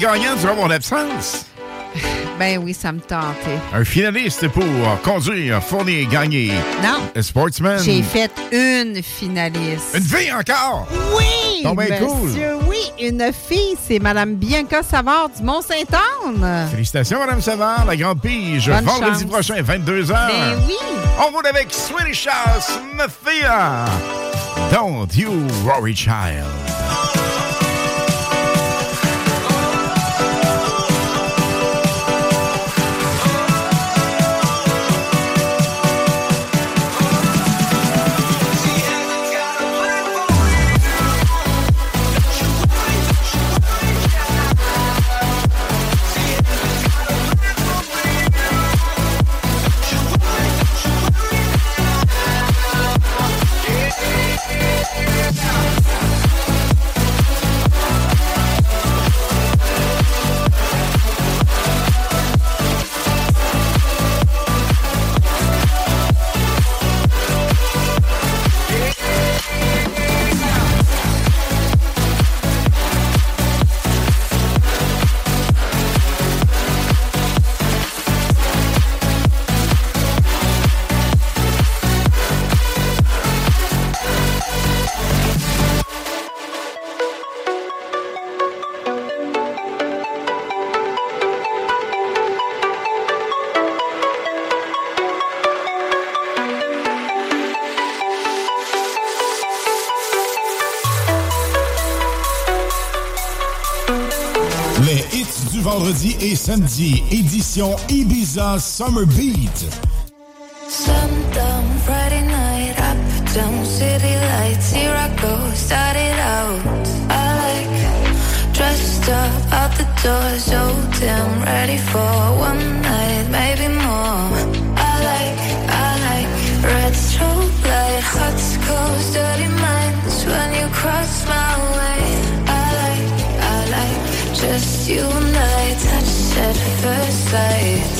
Gagnant durant mon absence? (laughs) Ben oui, ça me tentait. Un finaliste pour conduire, fournir, gagner. Non. Un sportsman. J'ai fait une finaliste. Une fille encore? Oui! Donc, ben cool. monsieur, oui, une fille, c'est Madame Bianca Savard du Mont-Saint-Anne. Félicitations, Madame Savard, la grande pige. Bonne vendredi chance. prochain, 22h. Ben oui. On roule avec Swedish House Mafia. Don't you worry, child. Et samedi, édition Ibiza Summer Beat. Sundown, Friday night, up down city lights. Here I go, started out. I like dressed up out the door, so damn ready for one sight.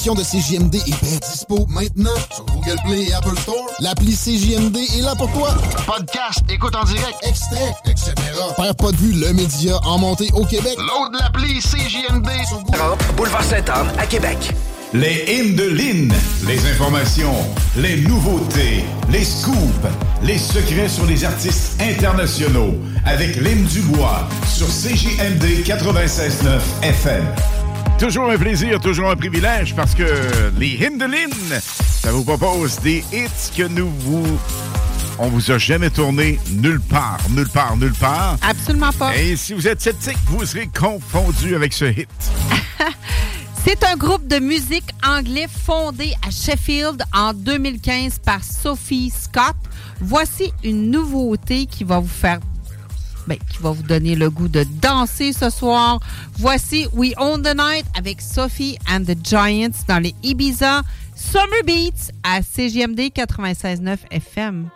De CJMD est bien dispo maintenant sur Google Play et Apple Store. L'appli CJMD est là pour toi. Podcast, écoute en direct, extrait, etc. Père pas de vue, le média en montée au Québec. Load l'appli CJMD sur Google. Boulevard Sainte-Anne à Québec. Les hymnes de Lynn, les informations, les nouveautés, les scoops, les secrets sur les artistes internationaux avec Lynn Dubois sur CJMD 96.9 FM. Toujours un plaisir, toujours un privilège parce que les hymnes de Lynn, ça vous propose des hits que nous vous. On vous a jamais tourné nulle part, nulle part, nulle part. Absolument pas. Et si vous êtes sceptique, vous serez confondu avec ce hit. (laughs) C'est un groupe de musique anglais fondé à Sheffield en 2015 par Sophie Scott. Voici une nouveauté qui va vous faire ben, qui va vous donner le goût de danser ce soir. Voici We Own the Night avec Sophie and the Giants dans les Ibiza Summer Beats à CGMD 96.9 FM.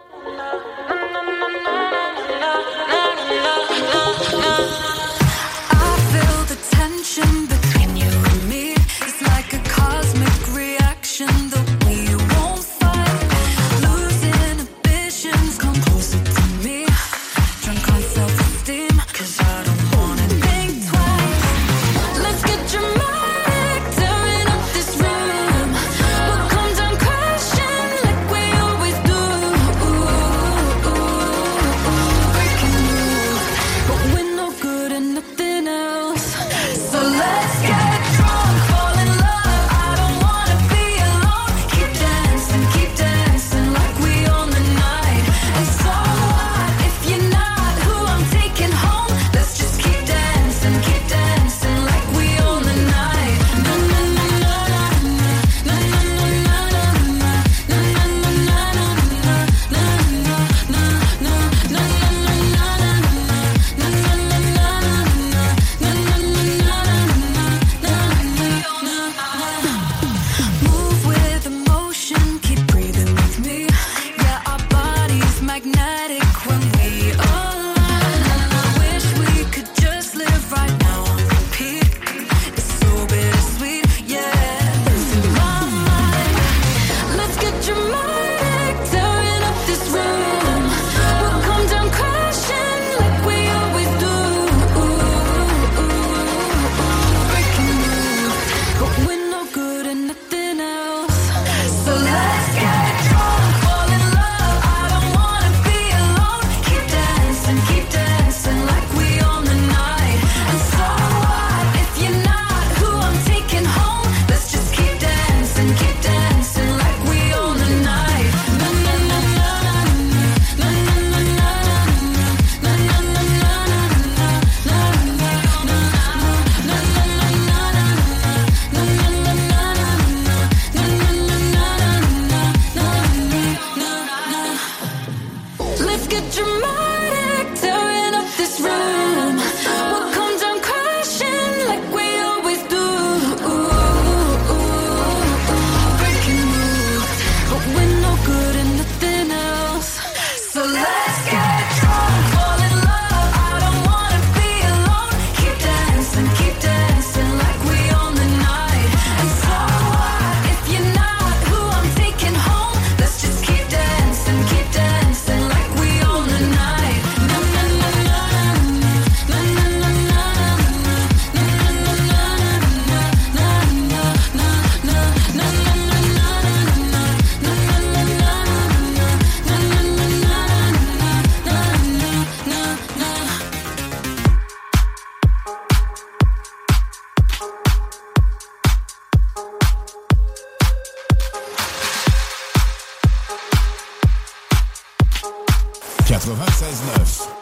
96.9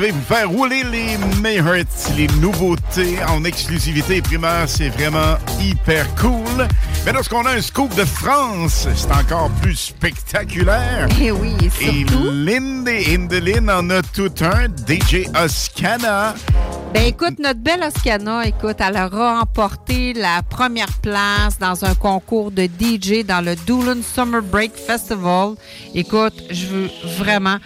vais vous faire rouler les meilleurs, les nouveautés en exclusivité et primeur. C'est vraiment hyper cool. Mais lorsqu'on a un scoop de France, c'est encore plus spectaculaire. Eh et oui, surtout. Et Lynn des Indelines en a tout un, DJ Oscana. Ben écoute, notre belle Oscana, écoute, elle aura remporté la première place dans un concours de DJ dans le Doolin Summer Break Festival. Écoute, je veux vraiment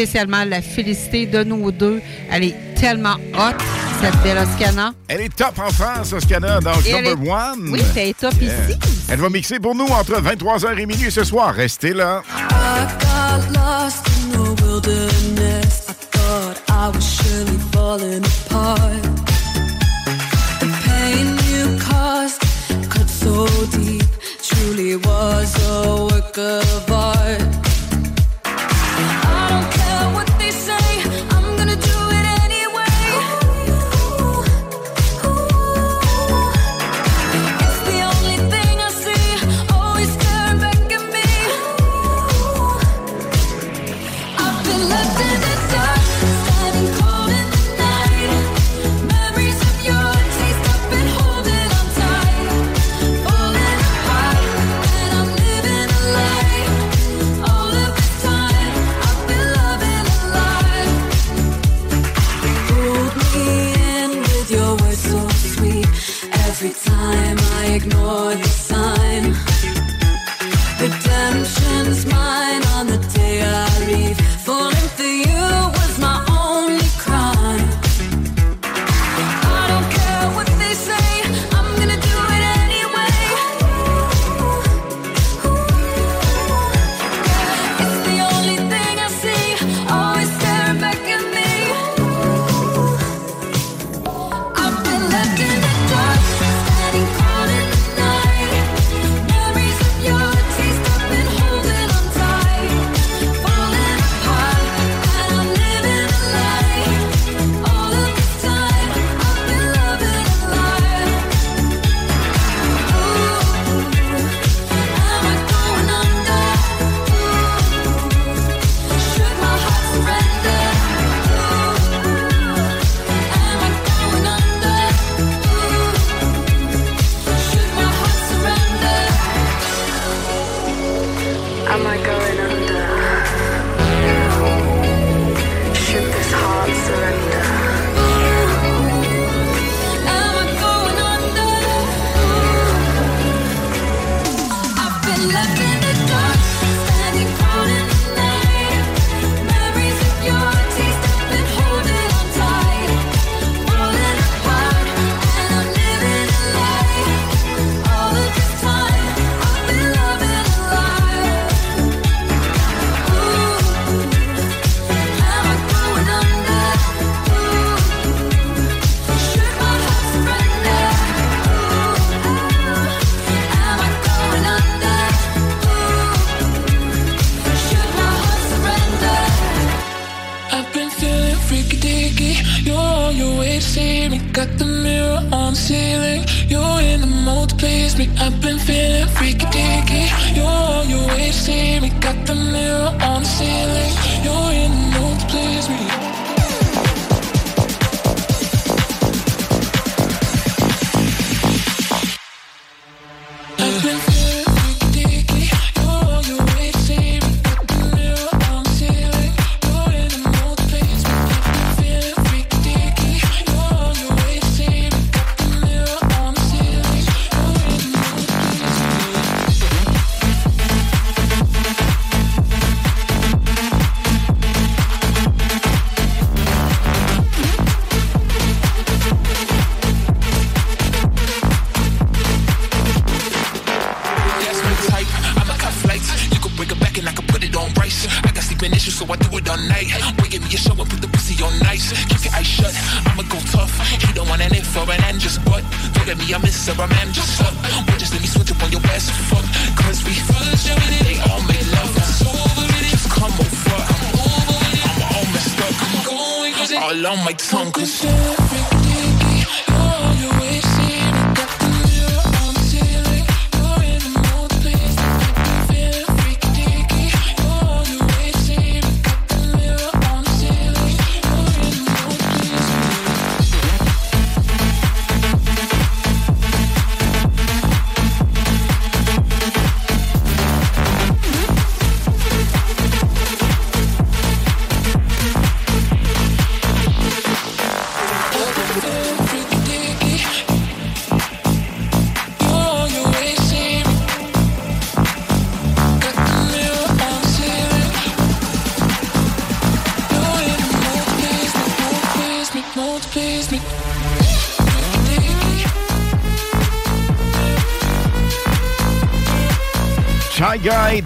spécialement la féliciter de nous deux. Elle est tellement haute, cette belle Oscana. Elle est top en France, Oscana, donc Et number est... one. Oui, elle est top yeah. ici. Elle va mixer pour nous entre 23h et minuit ce soir. Restez là. I got lost in the wilderness. I thought I was surely falling apart. The pain you caused cut so deep. Truly was a work of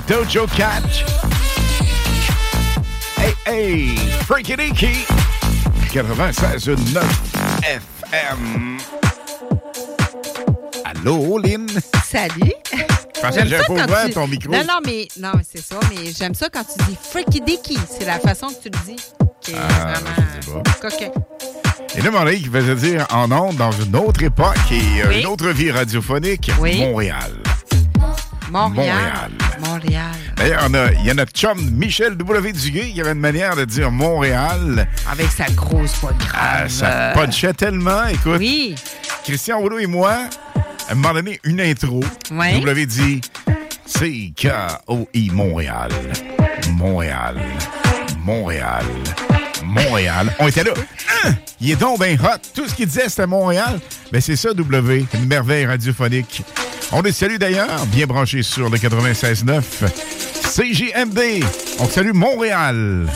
Dojo Cat. Hey, hey, Freaky Deaky. 96.9 FM. Allô, Lynn? Salut. Je que pas ton micro. Non, non, mais, non, c'est ça, mais j'aime ça quand tu dis Freaky Deaky. C'est la façon que tu le dis. Ah, vraiment... Et là, Marie qui faisait dire en ondes dans une autre époque et euh, une autre vie radiophonique. Montréal. Montréal. Montréal. D'ailleurs, il y a notre chum Michel W. Duguay qui avait une manière de dire Montréal. Avec sa grosse voix. Ah, ça euh. punchait tellement, écoute. Oui. Christian Rouleau et moi, à un moment donné, une intro. Oui. W dit C-K-O-I Montréal. Montréal. Montréal. Montréal. On était là. Hein? Il est donc bien hot. Tout ce qu'il disait, c'était Montréal. Mais ben, c'est ça, W. Une merveille radiophonique. On les salue d'ailleurs, bien branchés sur le 96.9 CJMD. On salue Montréal.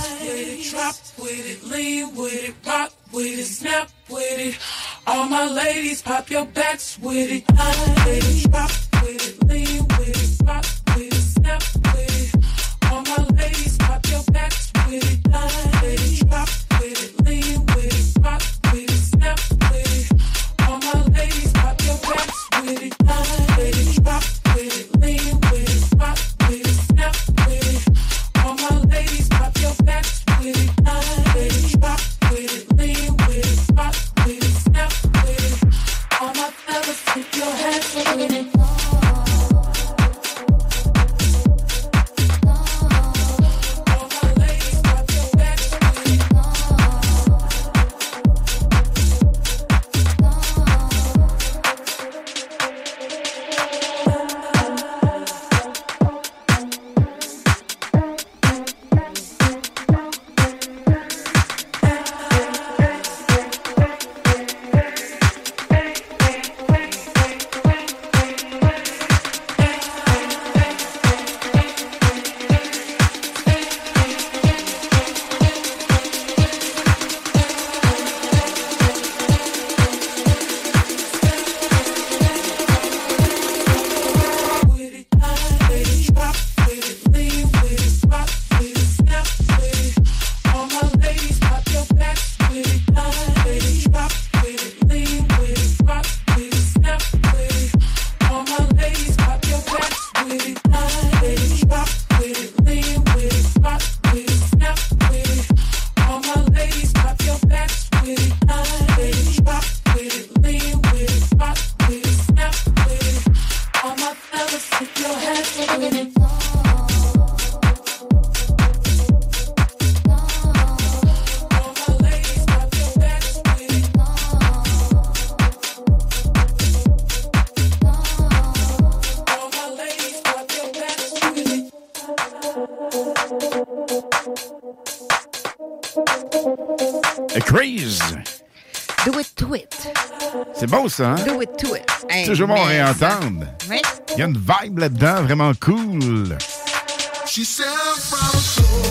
Ça, hein? Do it to it. Hey, Toujours bon réentendre. Oui. Il y a une vibe là-dedans vraiment cool.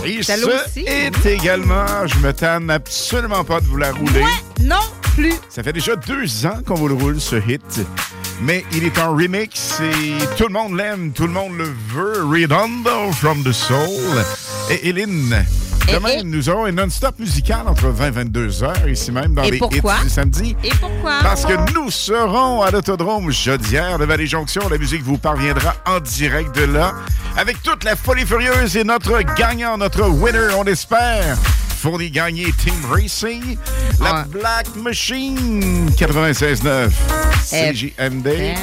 Et ça aussi? est également, je me tanne absolument pas de vous la rouler. Non plus. Ça fait déjà deux ans qu'on vous le roule, ce hit. Mais il est en remix et tout le monde l'aime, tout le monde le veut. Redondo from the Soul. Et Hélène, demain, nous aurons un non-stop musical entre 20 et 22 heures, ici même, dans Et les pourquoi? hits du samedi. Et pourquoi? Parce que nous serons à l'autodrome Chaudière de Vallée-Jonction. La musique vous parviendra en direct de là. Avec toute la folie furieuse et notre gagnant, notre winner, on espère. Fourni gagné Team Racing. La Black Machine 96.9. CJMD.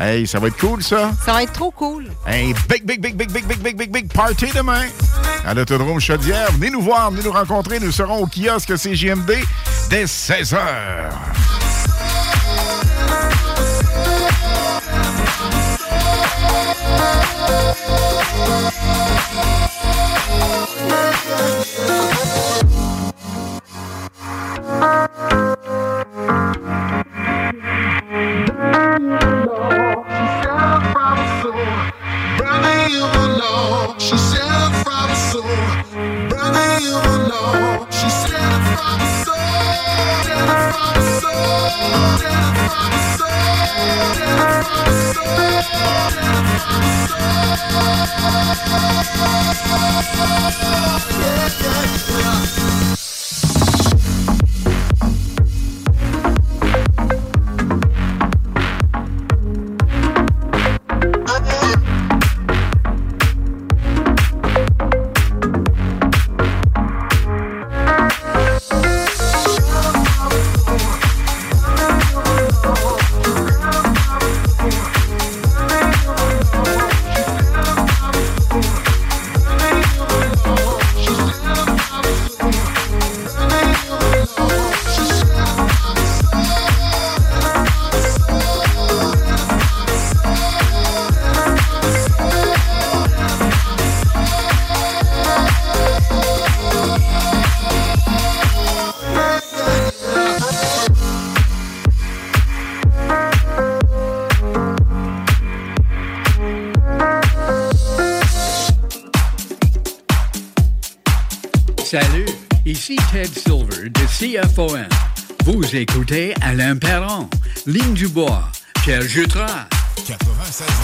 Hey, ça va être cool, ça. Ça va être trop cool. Un big, big, big, big, big, big, big, big, big party demain à l'autodrome Chaudière. Venez nous voir, venez nous rencontrer. Nous serons au kiosque CJMD dès 16h. Brother, Yeah, yeah, yeah. Jutras. 96.9.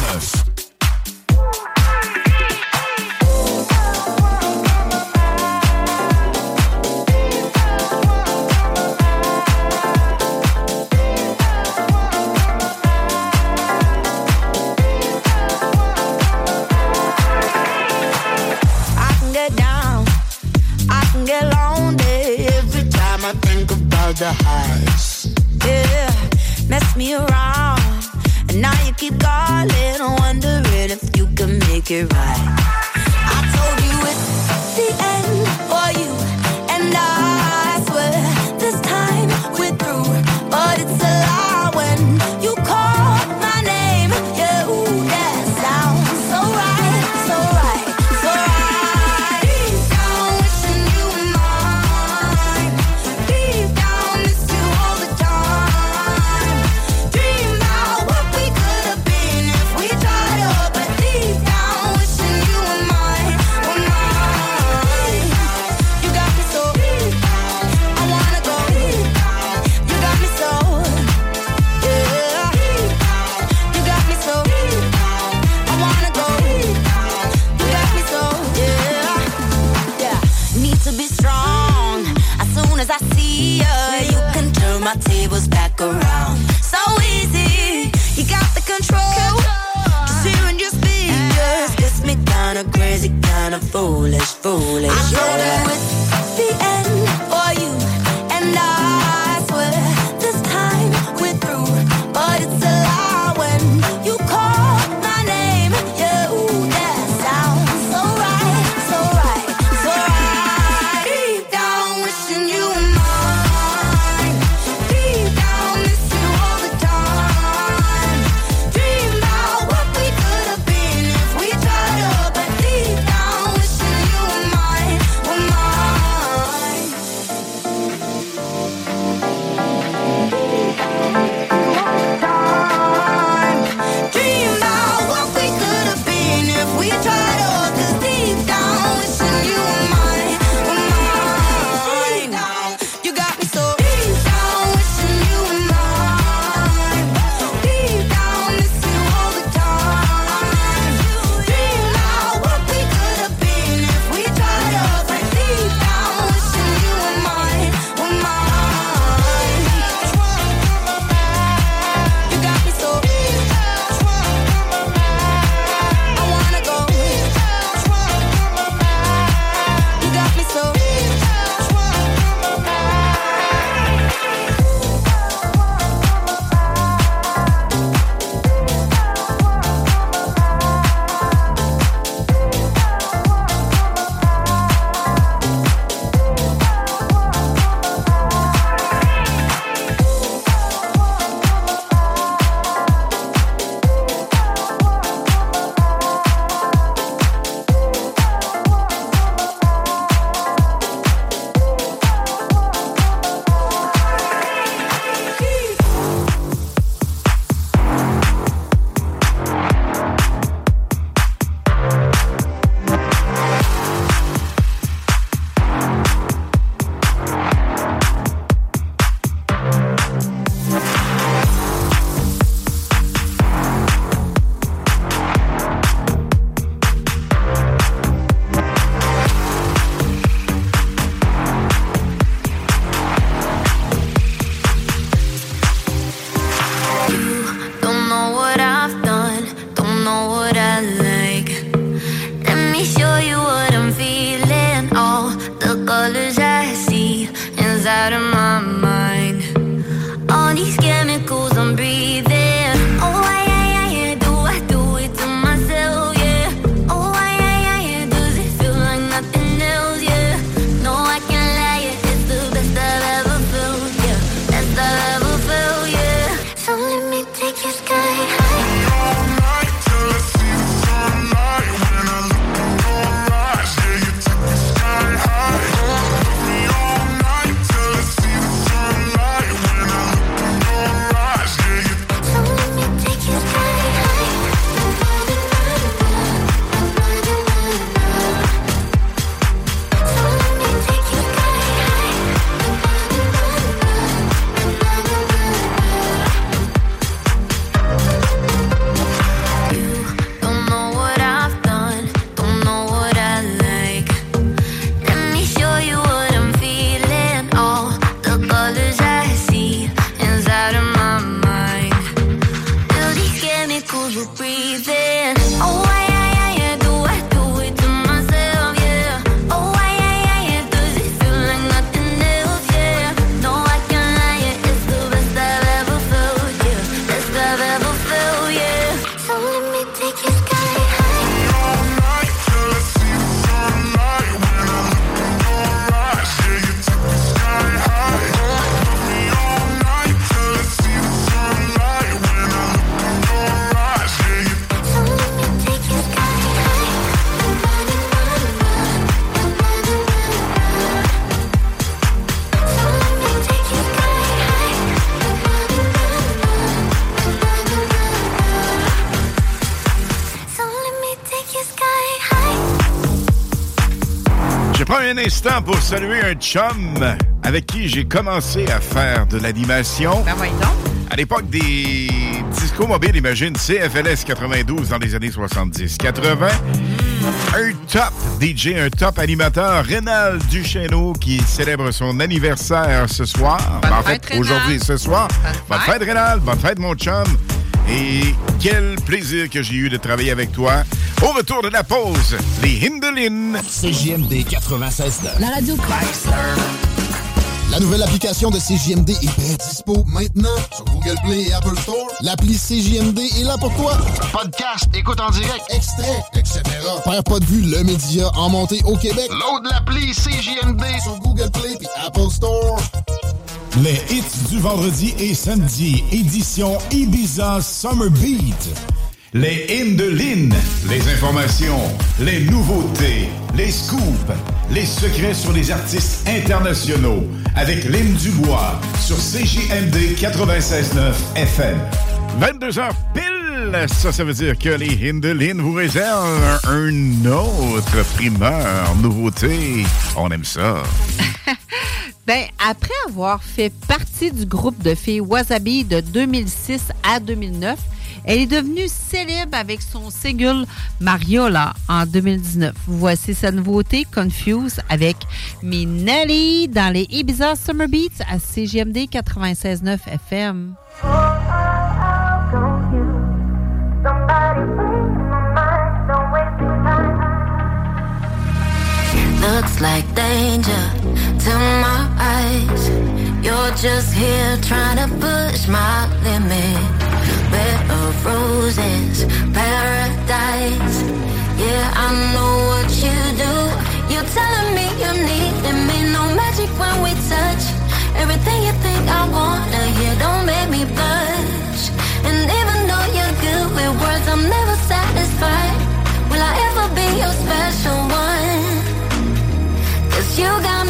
pour saluer un chum avec qui j'ai commencé à faire de l'animation. Ben donc. À l'époque des discos mobiles, imagine, CFLS 92 dans les années 70-80. Un top DJ, un top animateur, Rénal Duchesneau, qui célèbre son anniversaire ce soir. Bonne en fête, fait, aujourd'hui, ce soir. Bonne fête. Rénal. Bonne fête, mon chum. Et quel plaisir que j'ai eu de travailler avec toi. Au retour de la pause, les CJMD 96 La radio La nouvelle application de CJMD est bien dispo maintenant sur Google Play et Apple Store. L'appli CJMD est là pour toi. Podcast, écoute en direct, extrait, etc. Père pas de vue, le média en montée au Québec. Load l'appli CJMD sur Google Play et Apple Store. Les hits du vendredi et samedi, édition Ibiza Summer Beat. Les hymnes de Lynn, les informations, les nouveautés, les scoops, les secrets sur les artistes internationaux avec Lynn Dubois sur CJMD 96.9 FM. 22h pile, ça, ça veut dire que les Hindelines vous réservent un autre primeur, nouveauté. On aime ça. (laughs) Ben, après avoir fait partie du groupe de filles Wasabi de 2006 à 2009, elle est devenue célèbre avec son single Mariola en 2019. Voici sa nouveauté Confuse avec Minelli dans les Ibiza Summer Beats à CGMD 96.9 FM. Bed of roses, paradise. Yeah, I know what you do. You're telling me you need me. No magic when we touch. Everything you think I wanna hear don't make me blush. And even though you're good with words, I'm never satisfied. Will I ever be your special one? Cause you got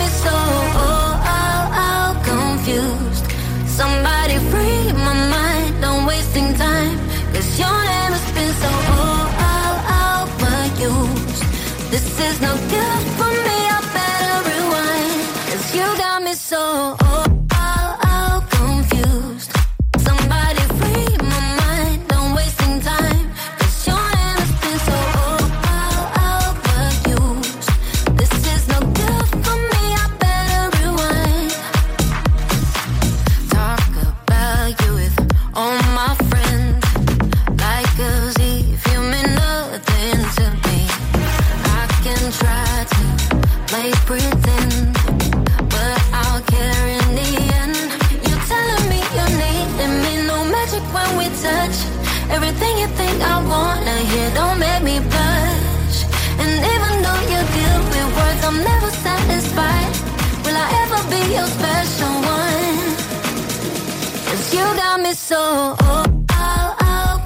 Boy, you got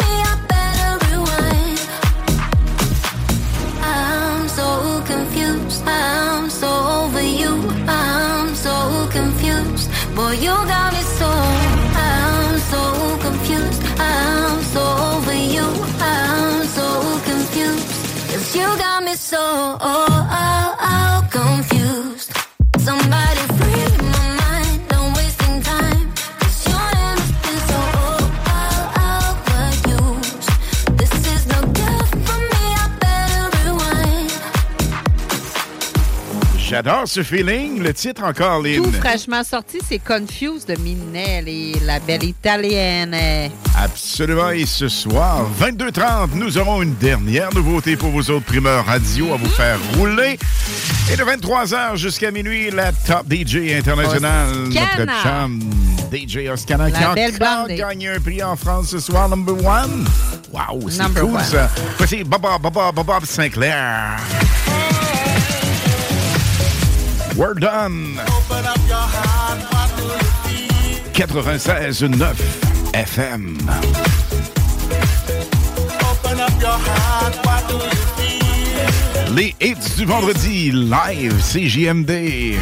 me I'd better rewind I'm so, confused. I'm so over you I'm so confused. Boy, you got me so. I'm so confused, I'm you got me so, oh, oh, oh, confused. J'adore ce feeling. Le titre encore, Lynn. Tout fraîchement sorti, c'est Confuse de Minelli, la belle italienne. Absolument. Et ce soir, 22h30, nous aurons une dernière nouveauté pour vos autres primeurs radio à vous faire rouler. Et de 23h jusqu'à minuit, la top DJ internationale, notre chum DJ Oscana, qui a encore gagné un prix en France ce soir, number one. Wow, c'est cool ça. Voici Bob Bob Bob Bob Sinclair. We're done. 96.9 FM. Open up your heart, what do you feel? Les hits du vendredi live CJMD.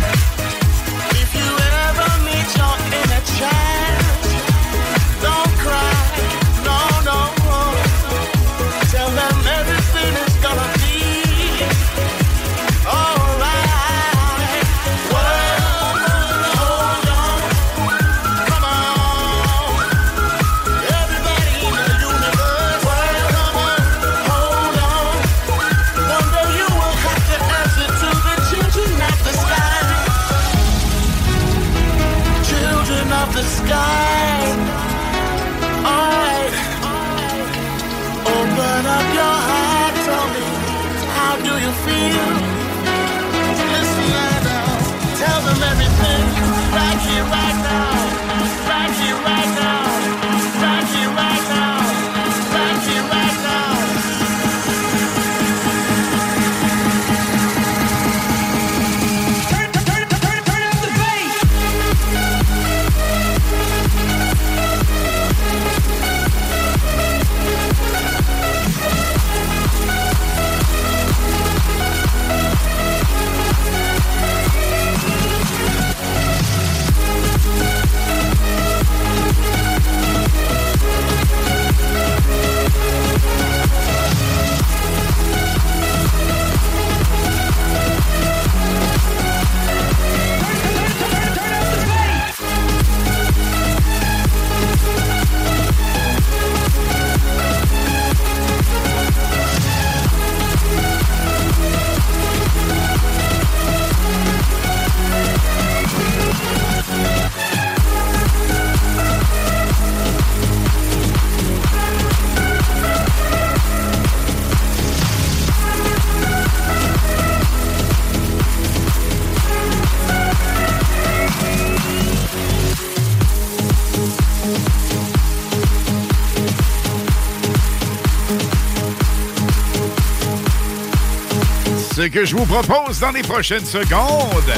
que je vous propose dans les prochaines secondes.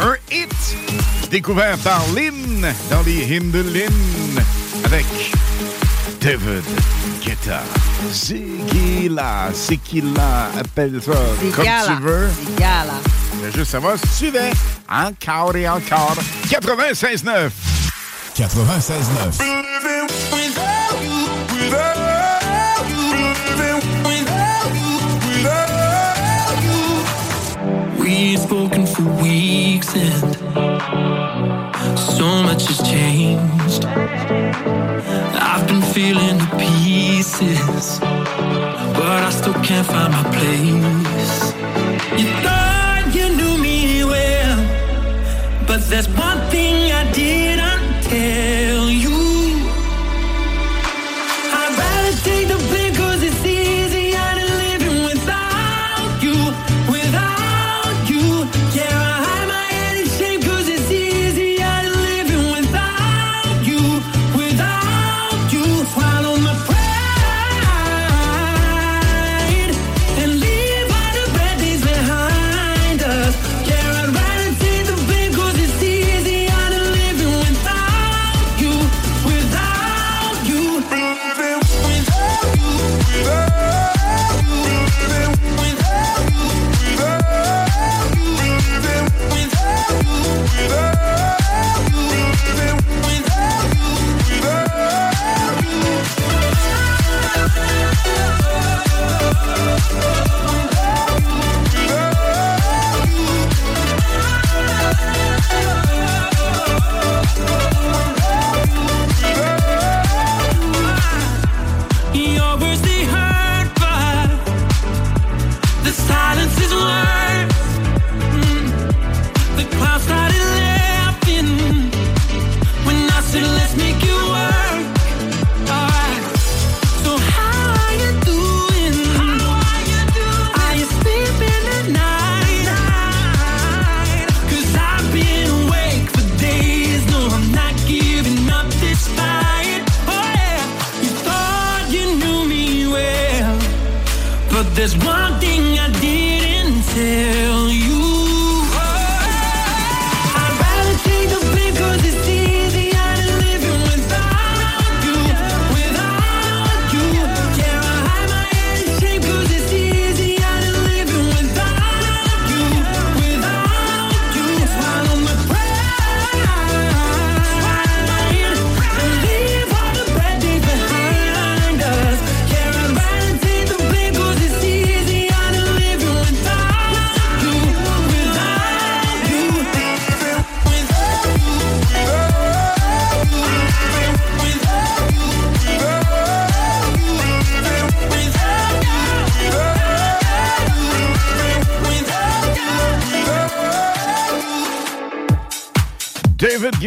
Un hit découvert par Lynn dans les Hindelin avec David Guetta. Zigila, Zigila, appelle ça comme tu veux. Zigala. Je veux juste savoir si tu vas encore et encore. 96.9. 96.9. hear spoken for weeks and so much has changed. I've been feeling the pieces, but I still can't find my place. You thought you knew me well, but there's one thing I did.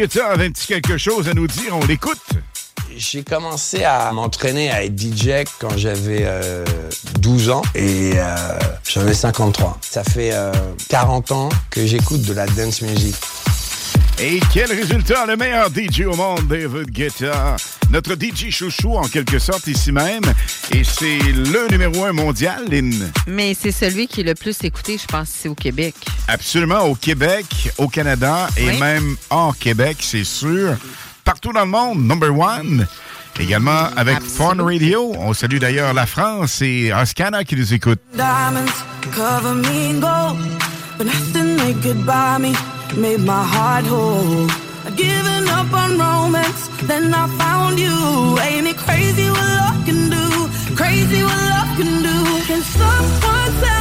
Guetta avait un petit quelque chose à nous dire. On l'écoute. J'ai commencé à m'entraîner à être DJ quand j'avais euh, 12 ans et euh, j'en ai 53. Ça fait euh, 40 ans que j'écoute de la dance music. Et quel résultat, le meilleur DJ au monde, David Guetta. Notre DJ chouchou, en quelque sorte, ici même. Et c'est le numéro un mondial, Lynn. Mais c'est celui qui est le plus écouté, je pense, c'est au Québec. Absolument, au Québec, au Canada et Oui. même hors Québec, c'est sûr. Partout dans le monde, number one. Également avec Fun Radio. On salue d'ailleurs la France et Oscana qui nous écoute. Diamonds cover me in gold, but nothing they could buy me made my heart whole. I'd given up on romance, then I found you. Ain't it crazy what love can do? Crazy what love can do. Can someone tell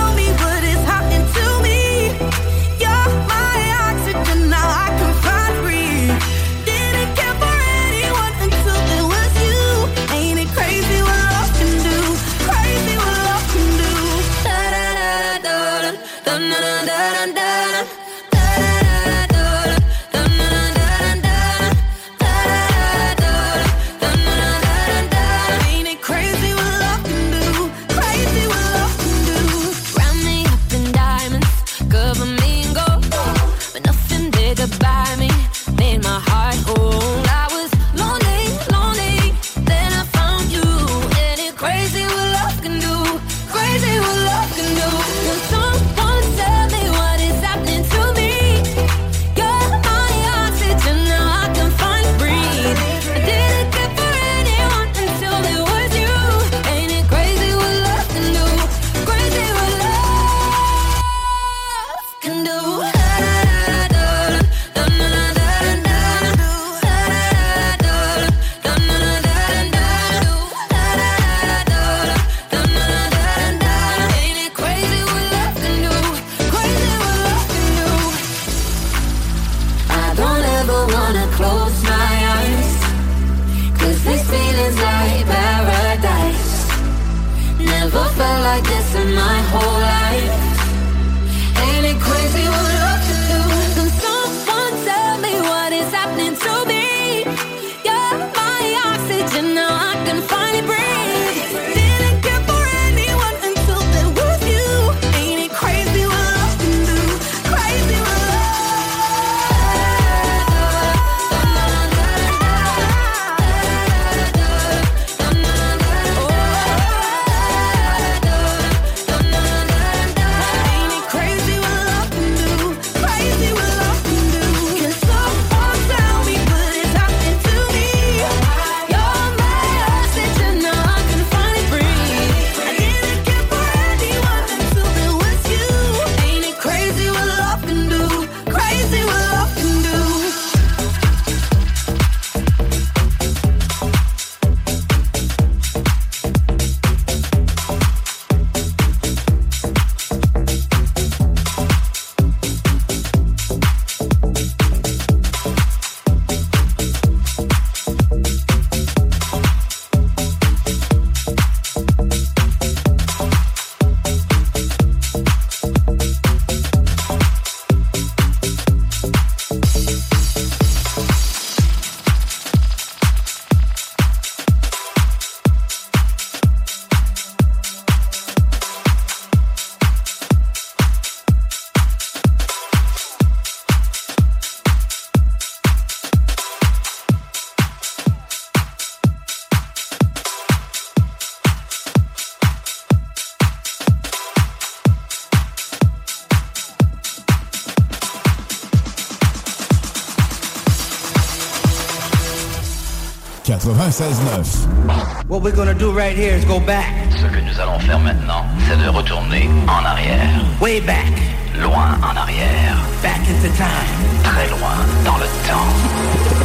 What we're gonna do right here is go back. Ce que nous allons faire maintenant, c'est de retourner en arrière. Way back. Loin en arrière. Back into time. Très loin dans le temps.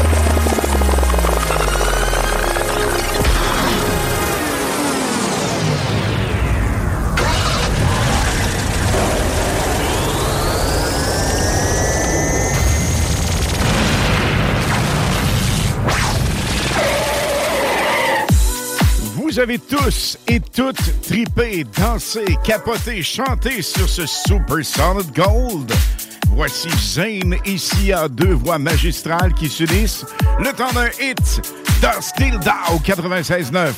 vous avez tous et toutes tripé, dansé, capoté, chanté sur ce Super Solid Gold. Voici Zane ici à deux voix magistrales qui s'unissent. Le temps d'un hit dans Still Dow 96.9.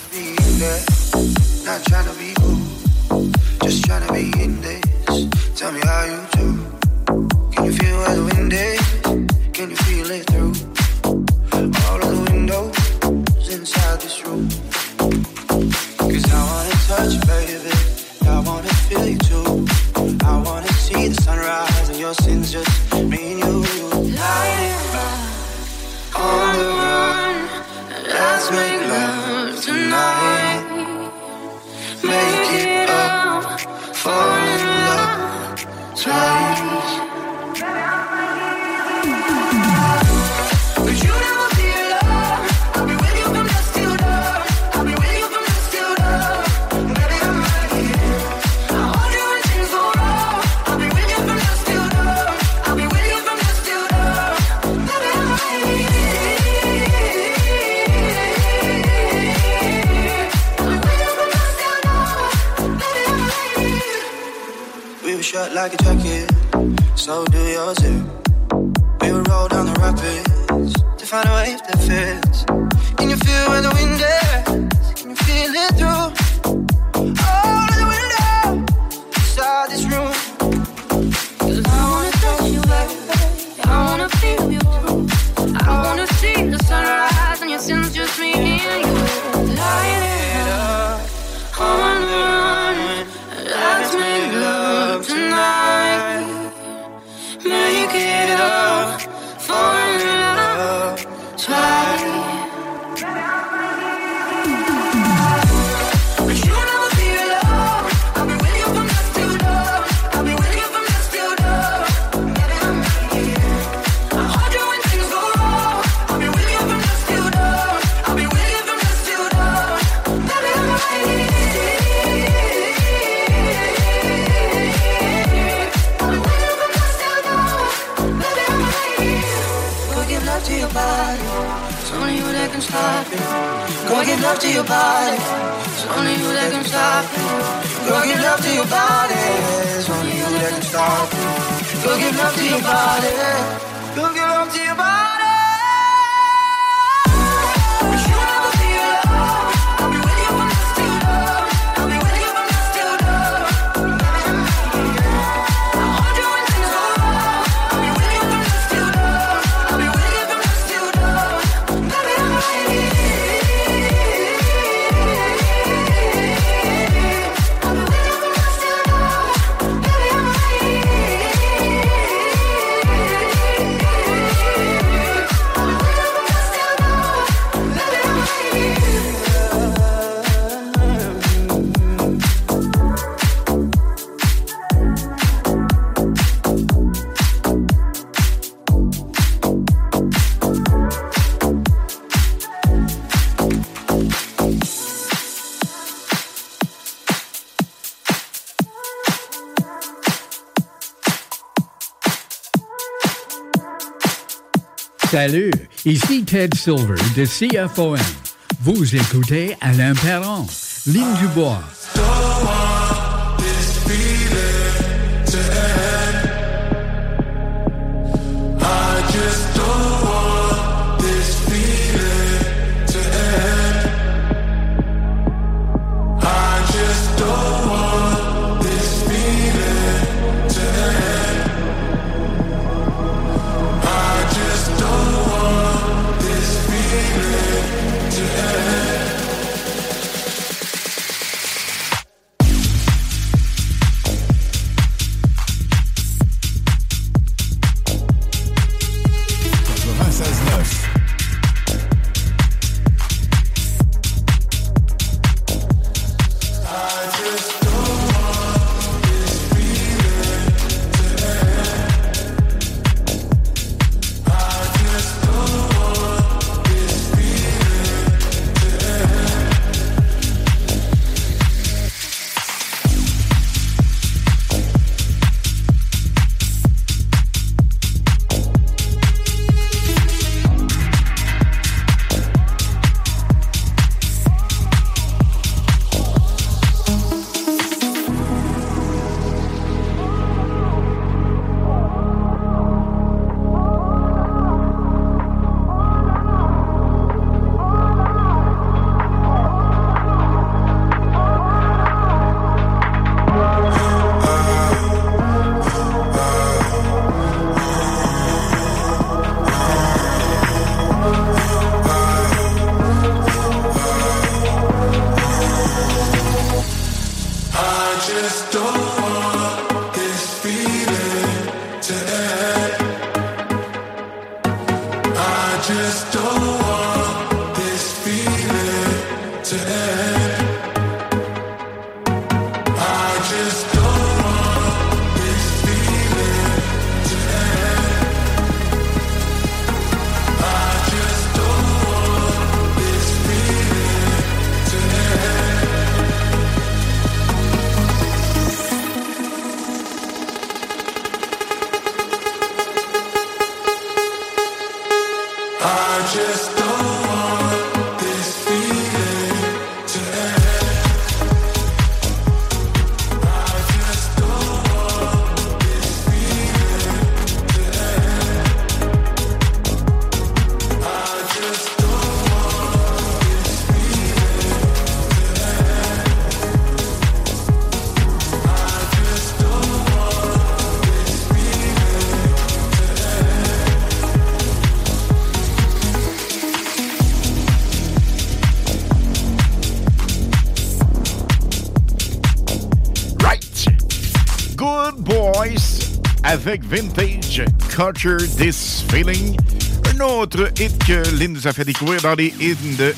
Salut, ici Ted Silver de CFOM. Vous écoutez Alain Perron, Ligne du Bois avec Vintage Culture This Feeling. Un autre hit que Lynn nous a fait découvrir dans les hits de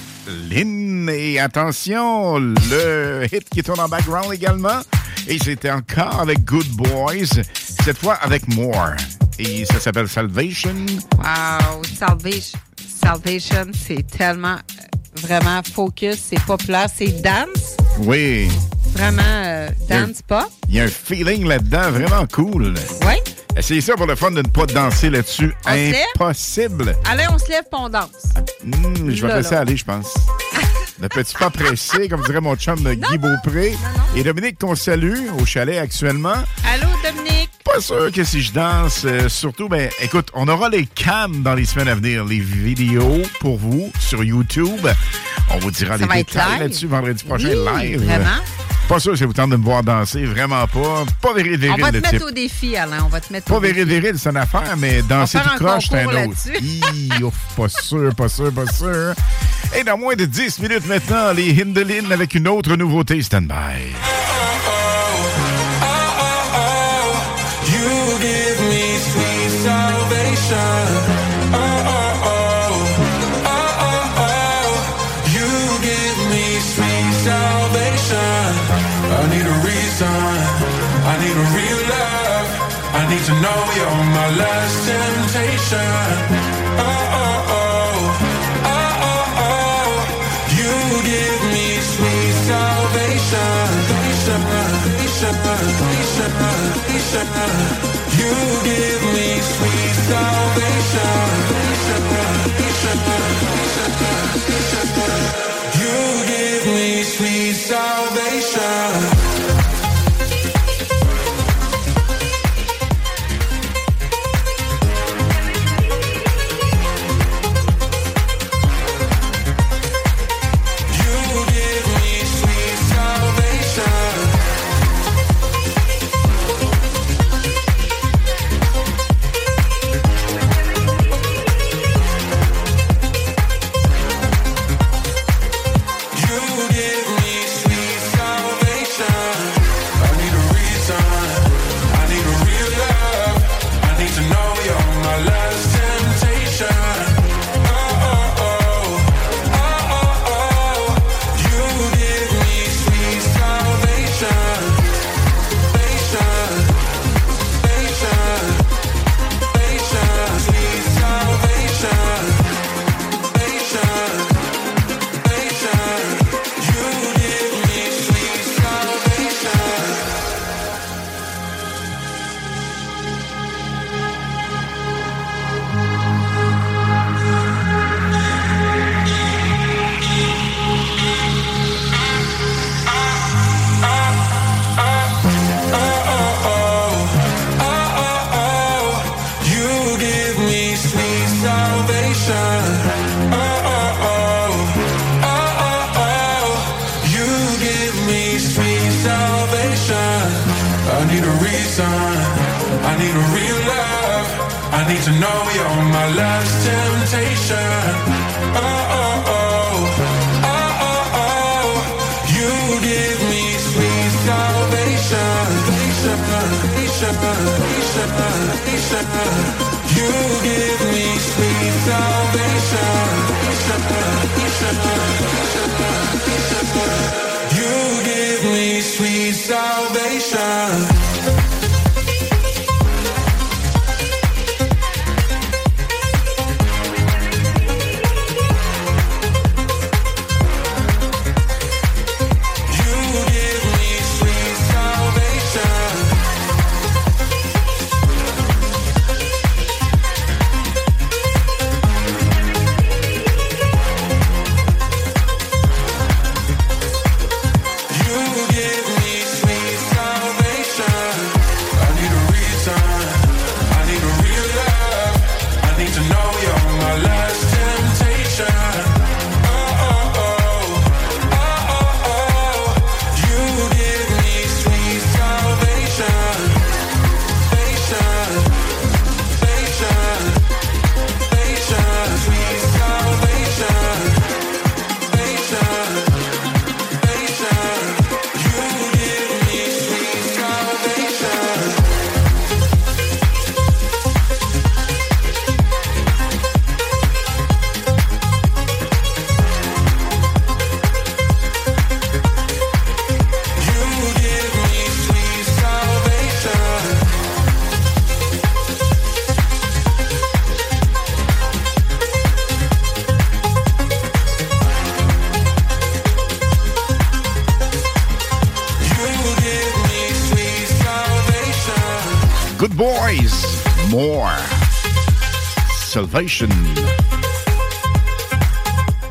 Lynn. Et attention, le hit qui tourne en background également. Et c'était encore avec Good Boys, cette fois avec More. Et ça s'appelle Salvation. Wow, Salvation, Salvation c'est tellement euh, vraiment focus, c'est populaire, c'est dance, Oui, vraiment euh, dance pop. il y a un feeling là-dedans vraiment cool. Oui. Essayez ça pour le fun de ne pas danser là-dessus. Impossible. Allez, on se lève et on danse. Hmm, je vais te laisser aller, je pense. (laughs) ne peux-tu pas presser, comme dirait mon chum Guy Beaupré? Et Dominique, qu'on salue au chalet actuellement. Allô, Dominique? Pas sûr que si je danse, euh, surtout, ben, écoute, on aura les cams dans les semaines à venir, les vidéos pour vous sur YouTube. On vous dira Ça les détails là-dessus vendredi prochain, Oui, live. vraiment. Pas sûr ça vous tente de me voir danser, vraiment pas. Pas viril, On va te mettre type. au défi, Alain. On va te mettre Pas au défi. viril, c'est une affaire, mais danser tout un croche, c'est un autre. Hi, ouf, pas sûr, pas sûr, pas sûr. Et dans moins de 10 minutes maintenant, les Hindelin avec une autre nouveauté stand-by. You to know you're my last temptation. Oh, oh, oh. Oh, oh, oh. You give me sweet salvation. You give me sweet salvation. You give me sweet salvation. pressure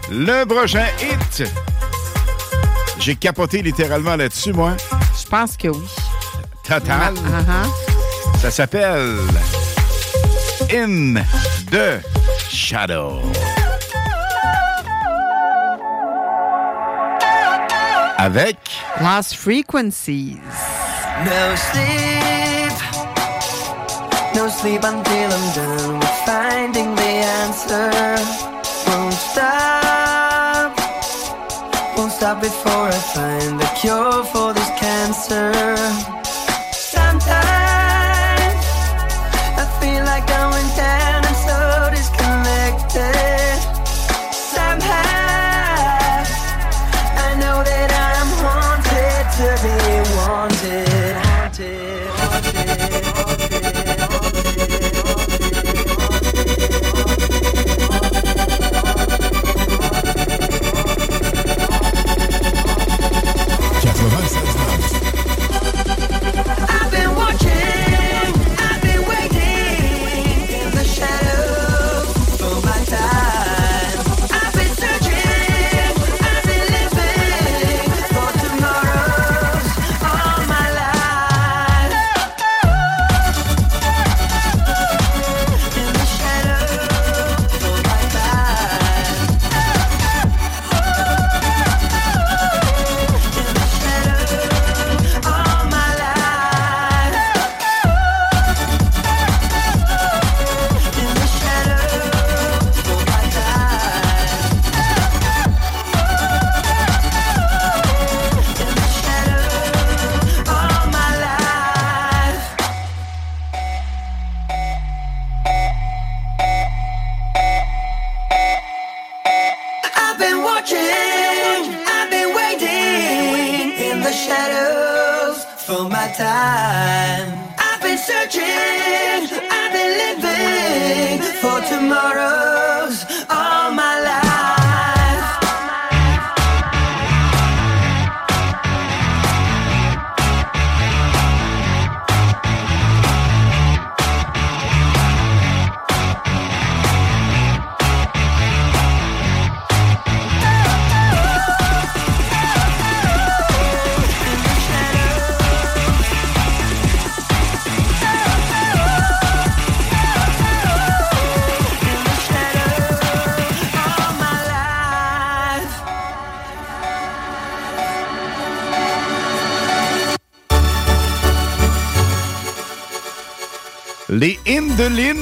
Le prochain hit. J'ai capoté littéralement là-dessus, moi. Je pense que oui. Total. Uh-huh. Ça s'appelle In the Shadow. Avec Lost Frequencies. No sleep, no sleep until I'm done with finding the answer. Won't stop, won't stop before I find the cure for this cancer.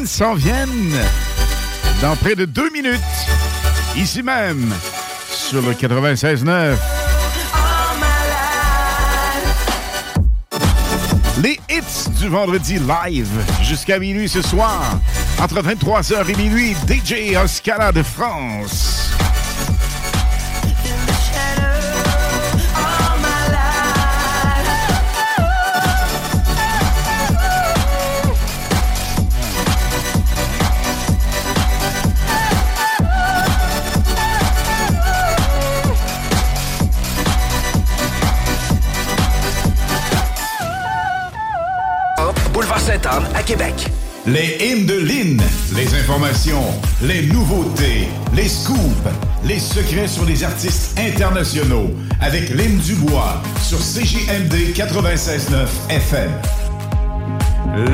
S'en viennent dans près de deux minutes, ici même, sur le 96.9. Les hits du vendredi live jusqu'à minuit ce soir. Entre 23h et minuit, DJ Oscala de France. Québec. Les hymnes de Lynn, les informations, les nouveautés, les scoops, les secrets sur les artistes internationaux avec Lynn Dubois sur CJMD 96.9 FM.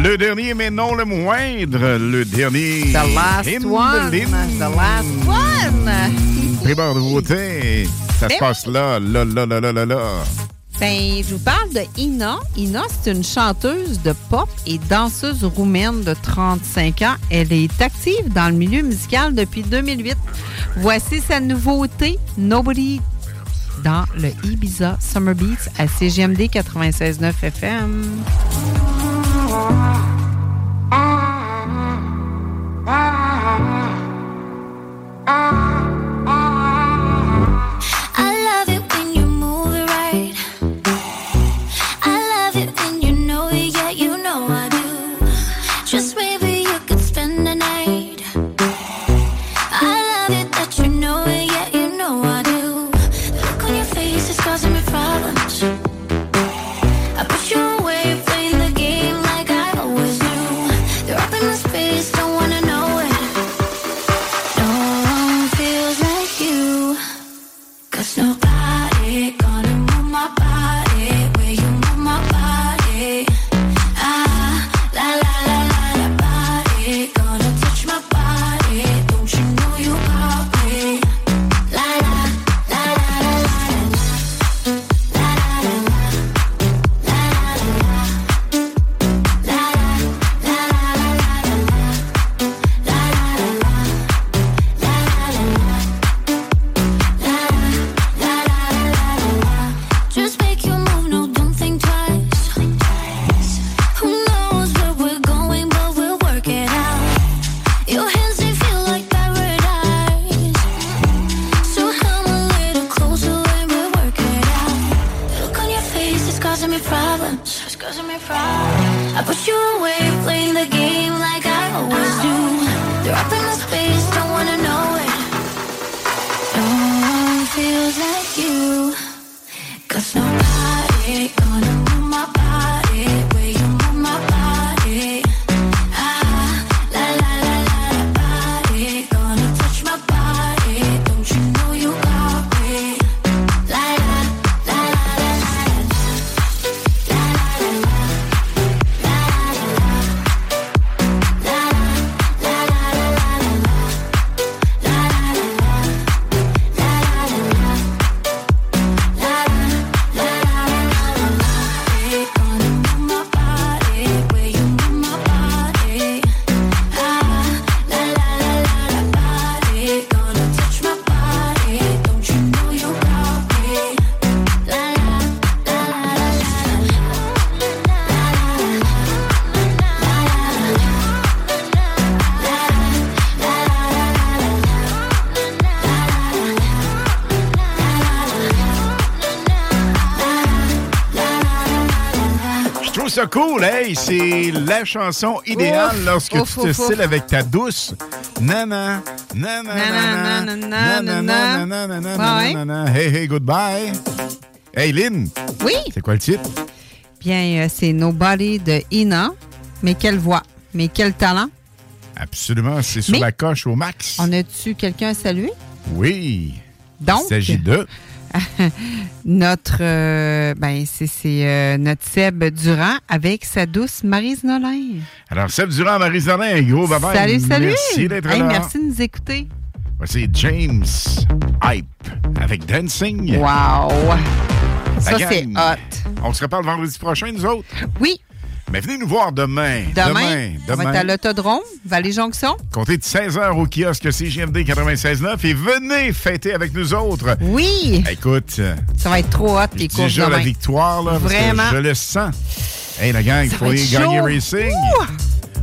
Le dernier, mais non le moindre, le dernier. The last hymne de one. Lynn. The last one. Primeur nouveauté. Ça se Ben passe là, là, là, là, là, là, là. Ben, je vous parle Ina. Ina, c'est une chanteuse de pop et danseuse roumaine de 35 ans. Elle est active dans le milieu musical depuis 2008. Voici sa nouveauté, Nobody, dans le Ibiza Summer Beats à CGMD 96.9 FM. Ça cool, hey! C'est la chanson idéale Ouf, lorsque ouf, tu te styles avec ta douce. Nana, nana, nana, nana, nana, nana, nana, Ouais. nana. Hey, hey, goodbye. Hey, Lynn. Oui. C'est quoi le titre? Bien, euh, c'est Nobody de Ina. Mais quelle voix, mais quel talent. Absolument, c'est sur Mais- la coche au max. On a-tu quelqu'un à saluer? Oui. Donc, Il s'agit de. (laughs) notre, euh, ben, c'est euh, notre Seb Durand avec sa douce Marise Nolin. Alors, Seb Durand, Marie Zolin, un gros bye Salut, salut! Merci d'être Hey, là. merci de nous écouter. Voici James Hype avec Dancing. Wow! La Ça, c'est hot. On se reparle vendredi prochain, nous autres? Oui. Mais venez nous voir demain. Demain, on va demain. être à l'Autodrome, Vallée-Jonction. Comptez de 16h au kiosque CGMD 96.9 et venez fêter avec nous autres. Oui! Écoute, Ça va être trop hot, les courses déjà la demain. victoire, là, parce que Vraiment. je le sens. Hey, la gang, Ça faut être gagner. Racing. Ouh!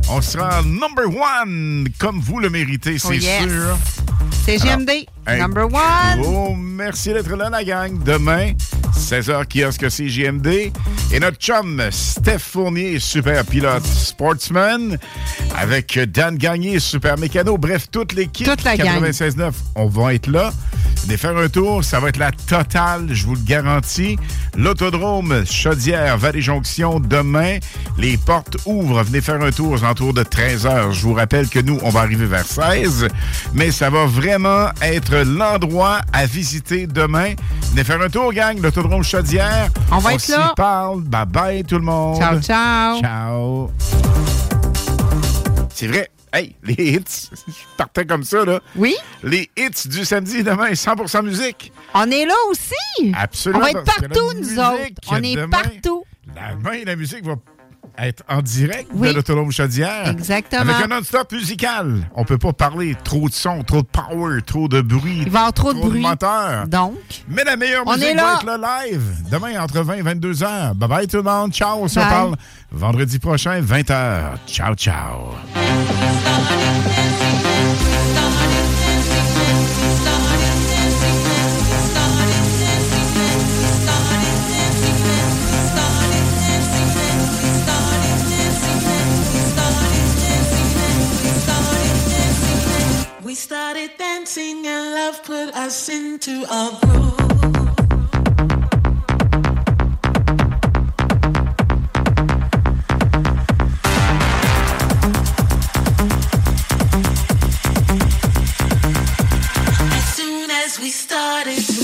On sera number one, comme vous le méritez, c'est Oh, yes. sûr. C'est GMD, Alors, number one. gros merci d'être là, la gang. Demain, 16h, kiosque CGMD. Et notre chum, Steph Fournier, super pilote sportsman, avec Dan Gagné, super mécano. Bref, toute l'équipe Toute la gang. 96.9, on va être là. Venez faire un tour, ça va être la totale, je vous le garantis. L'autodrome Chaudière, Vallée-Jonction, demain. Les portes ouvrent. Venez faire un tour aux alentours de 13h. Je vous rappelle que nous, on va arriver vers 16, mais ça va vraiment être l'endroit à visiter demain. Venez faire un tour, gang, l'autodrome Chaudière. On va être là. parle. Bye bye, tout le monde. Ciao, ciao. Ciao. C'est vrai. Hey, les hits, (laughs) je partais comme ça, là. Oui. Les hits du samedi demain, 100% musique. On est là aussi. Absolument. On va être la partout, nous autres. On est demain, partout. Demain, la musique va être en direct Oui. de l'Autonome Chaudière. Exactement. Avec un non-stop musical. On peut pas parler trop de son, trop de power, trop de bruit. Il va y avoir trop de bruit. moteur. Donc, Mais la meilleure On musique est va être là live. Demain, entre 20 et 22 heures. Bye bye tout le monde. Ciao. On se parle vendredi prochain, 20 heures. Ciao, ciao. Dancing and love put us into a groove. As soon as we started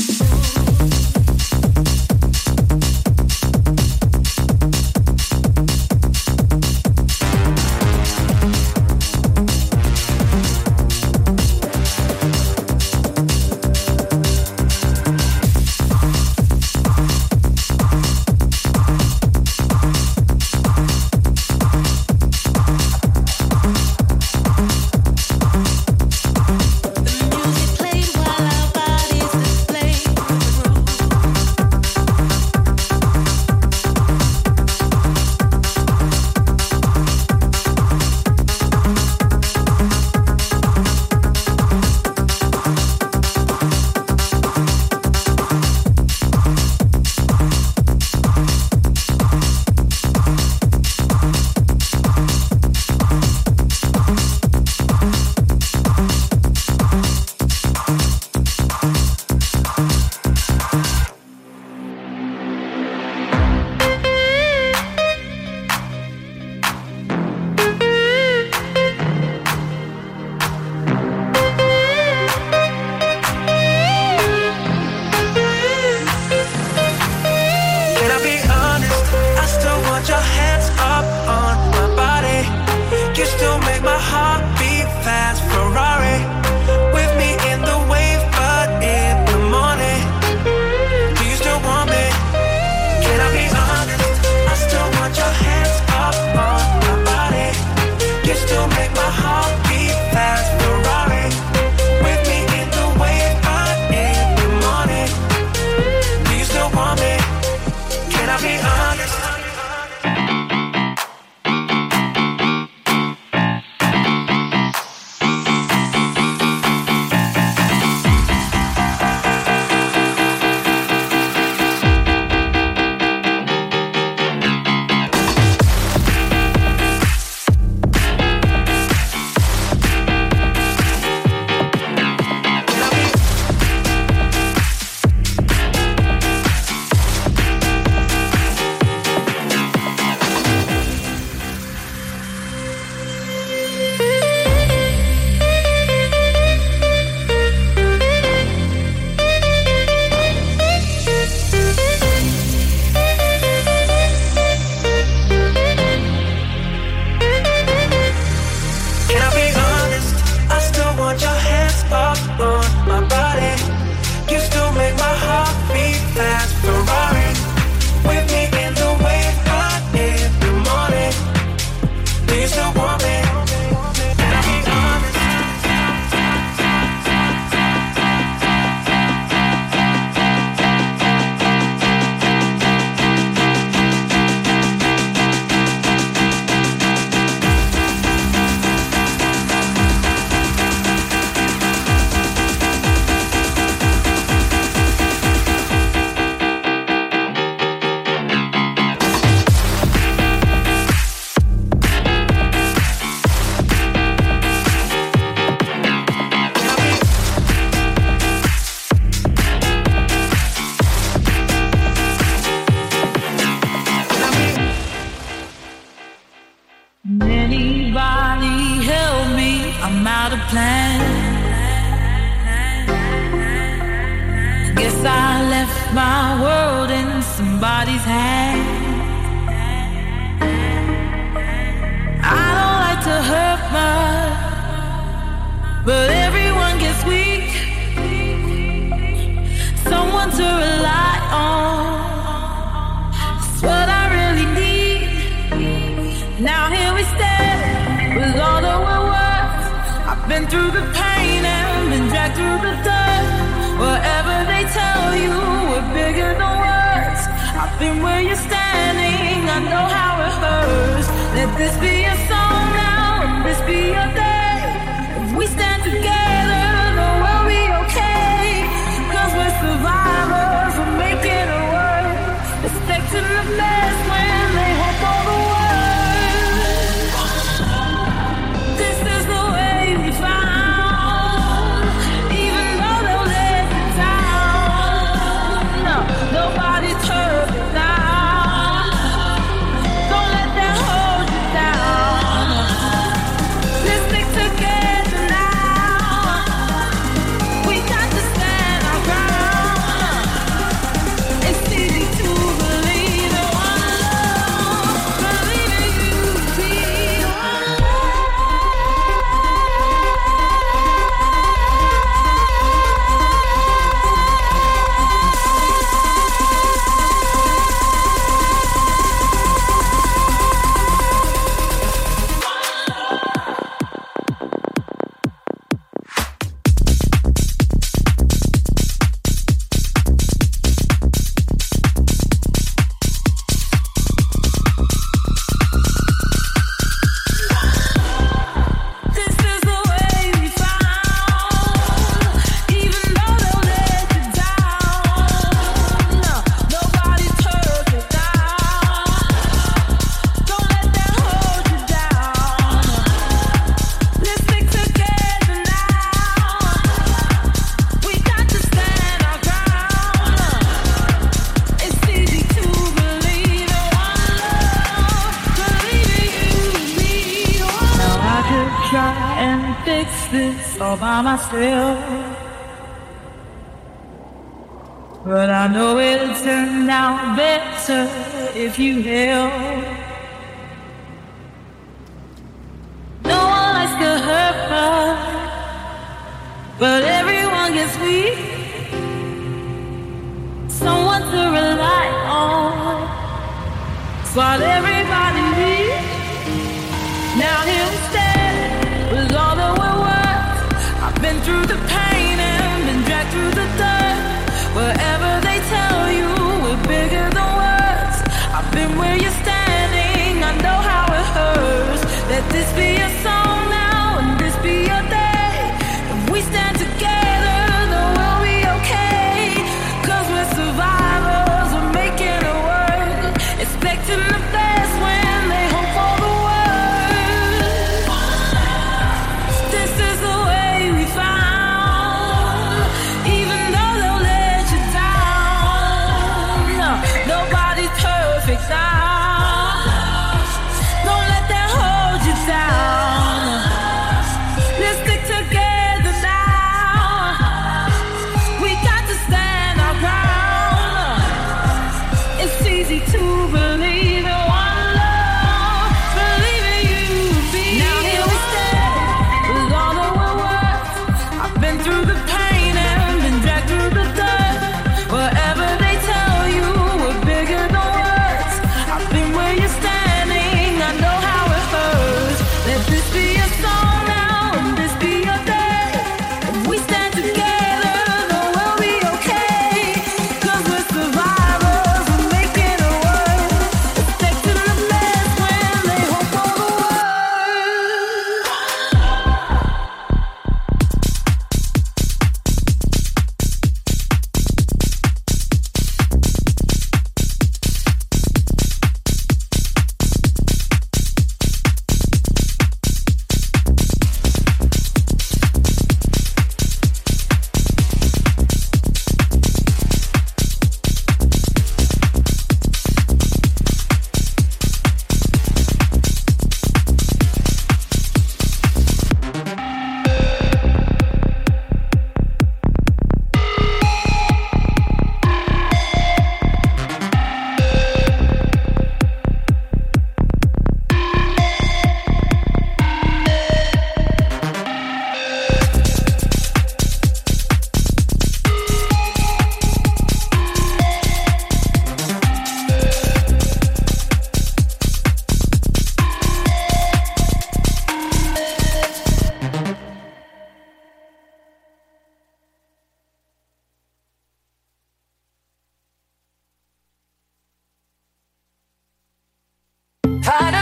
Para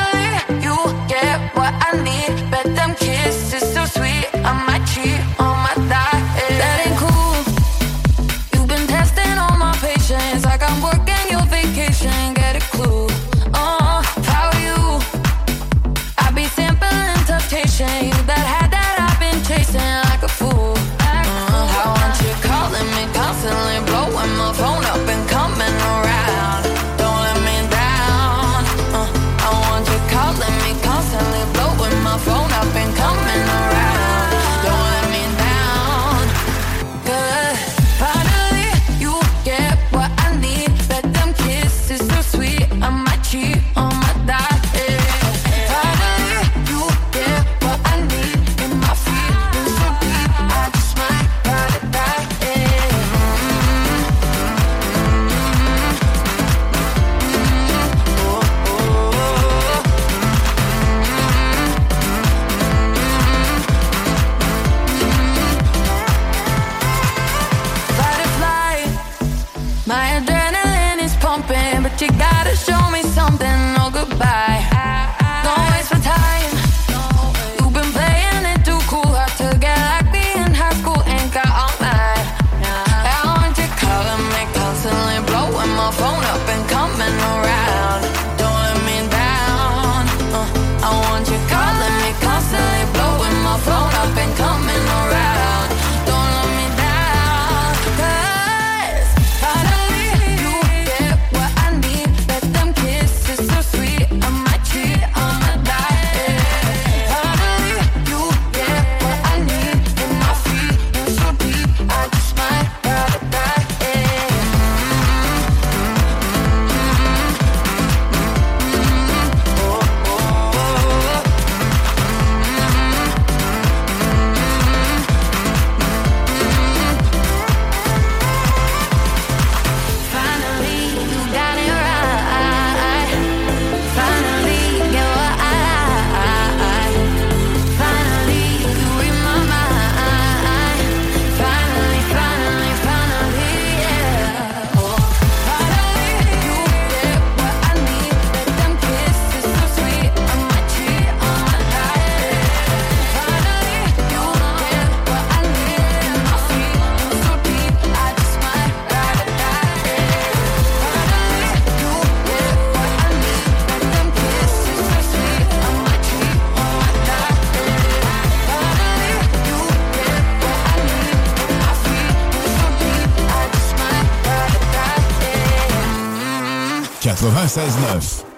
96.9.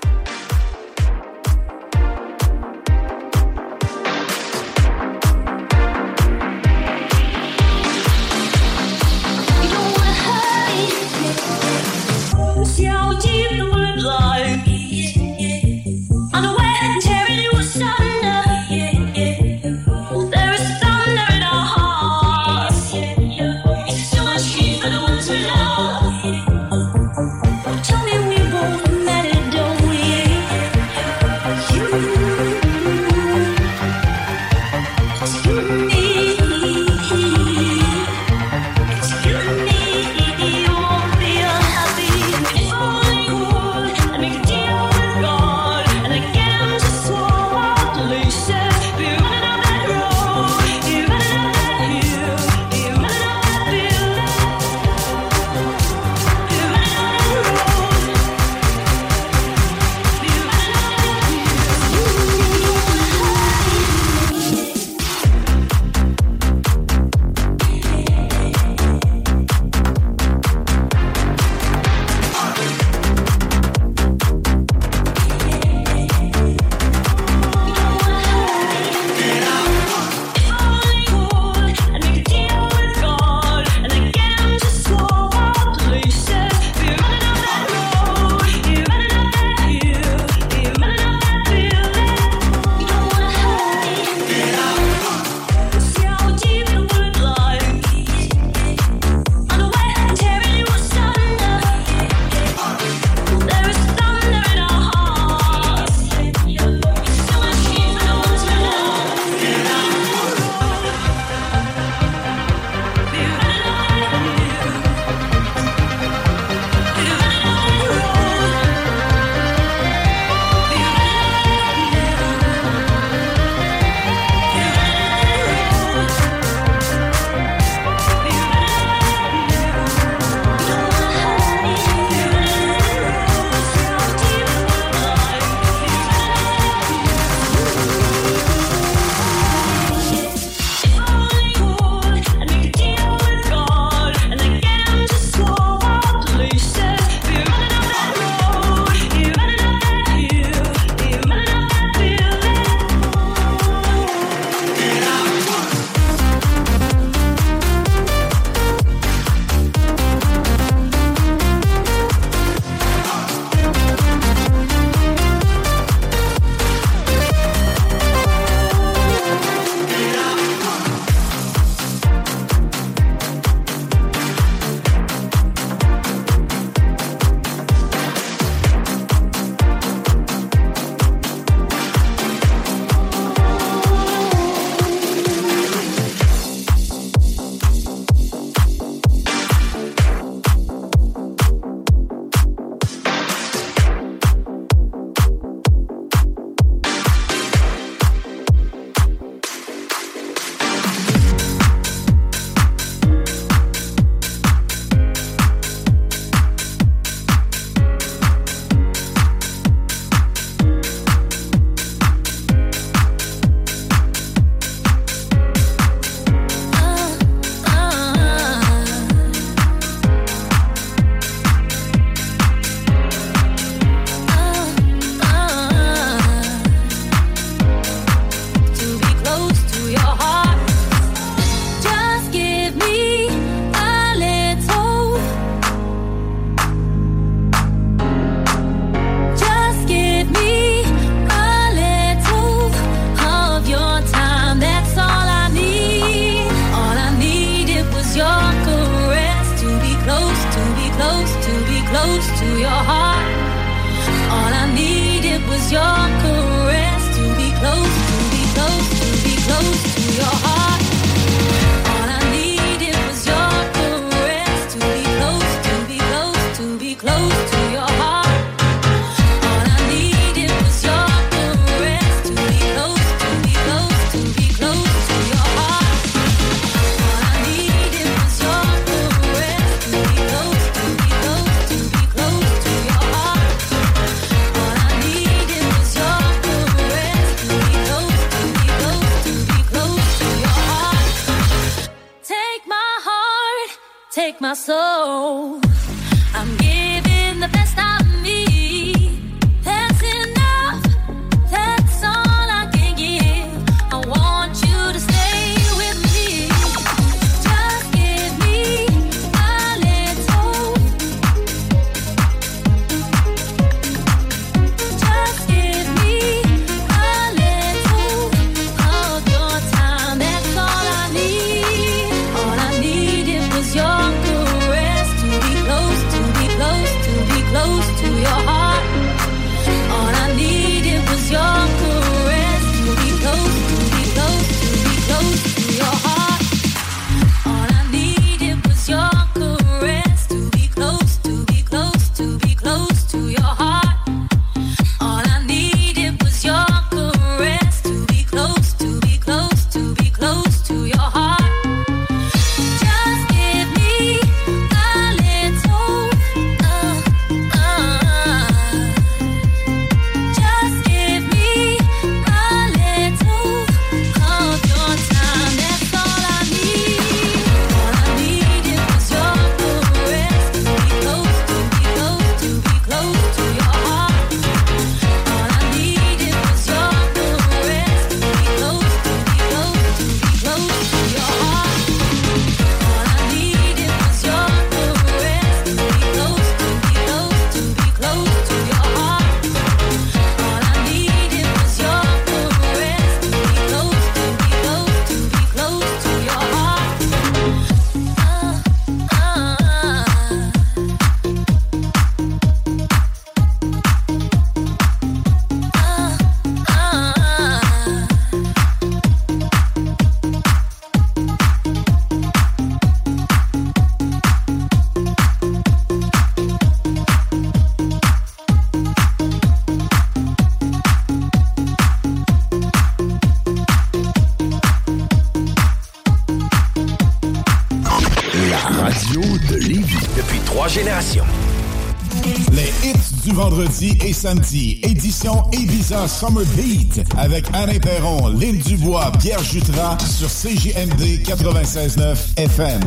samedi, édition Ibiza Summer Beat, avec Alain Perron, Lynn Dubois, Pierre Jutras sur CJMD 96.9 FM.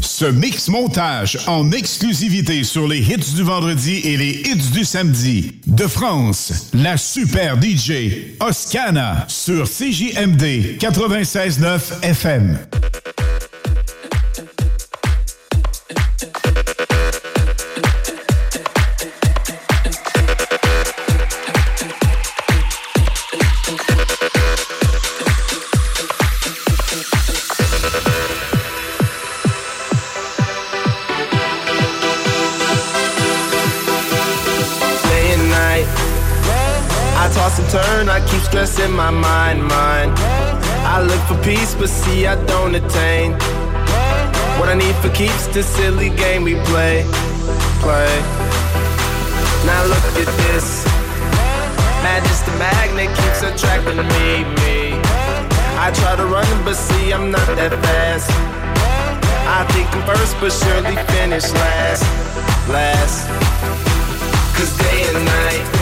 Ce mix montage en exclusivité sur les hits du vendredi et les hits du samedi. De France, la super DJ Oscana sur CJMD 96.9 FM. My mind, mind. I look for peace, but see I don't attain. What I need for keeps the silly game we play, play. Now look at this. Just a magnet keeps attracting me, me. I try to run, but see I'm not that fast. I think I'm first, but surely finish last, last. Cause day and night,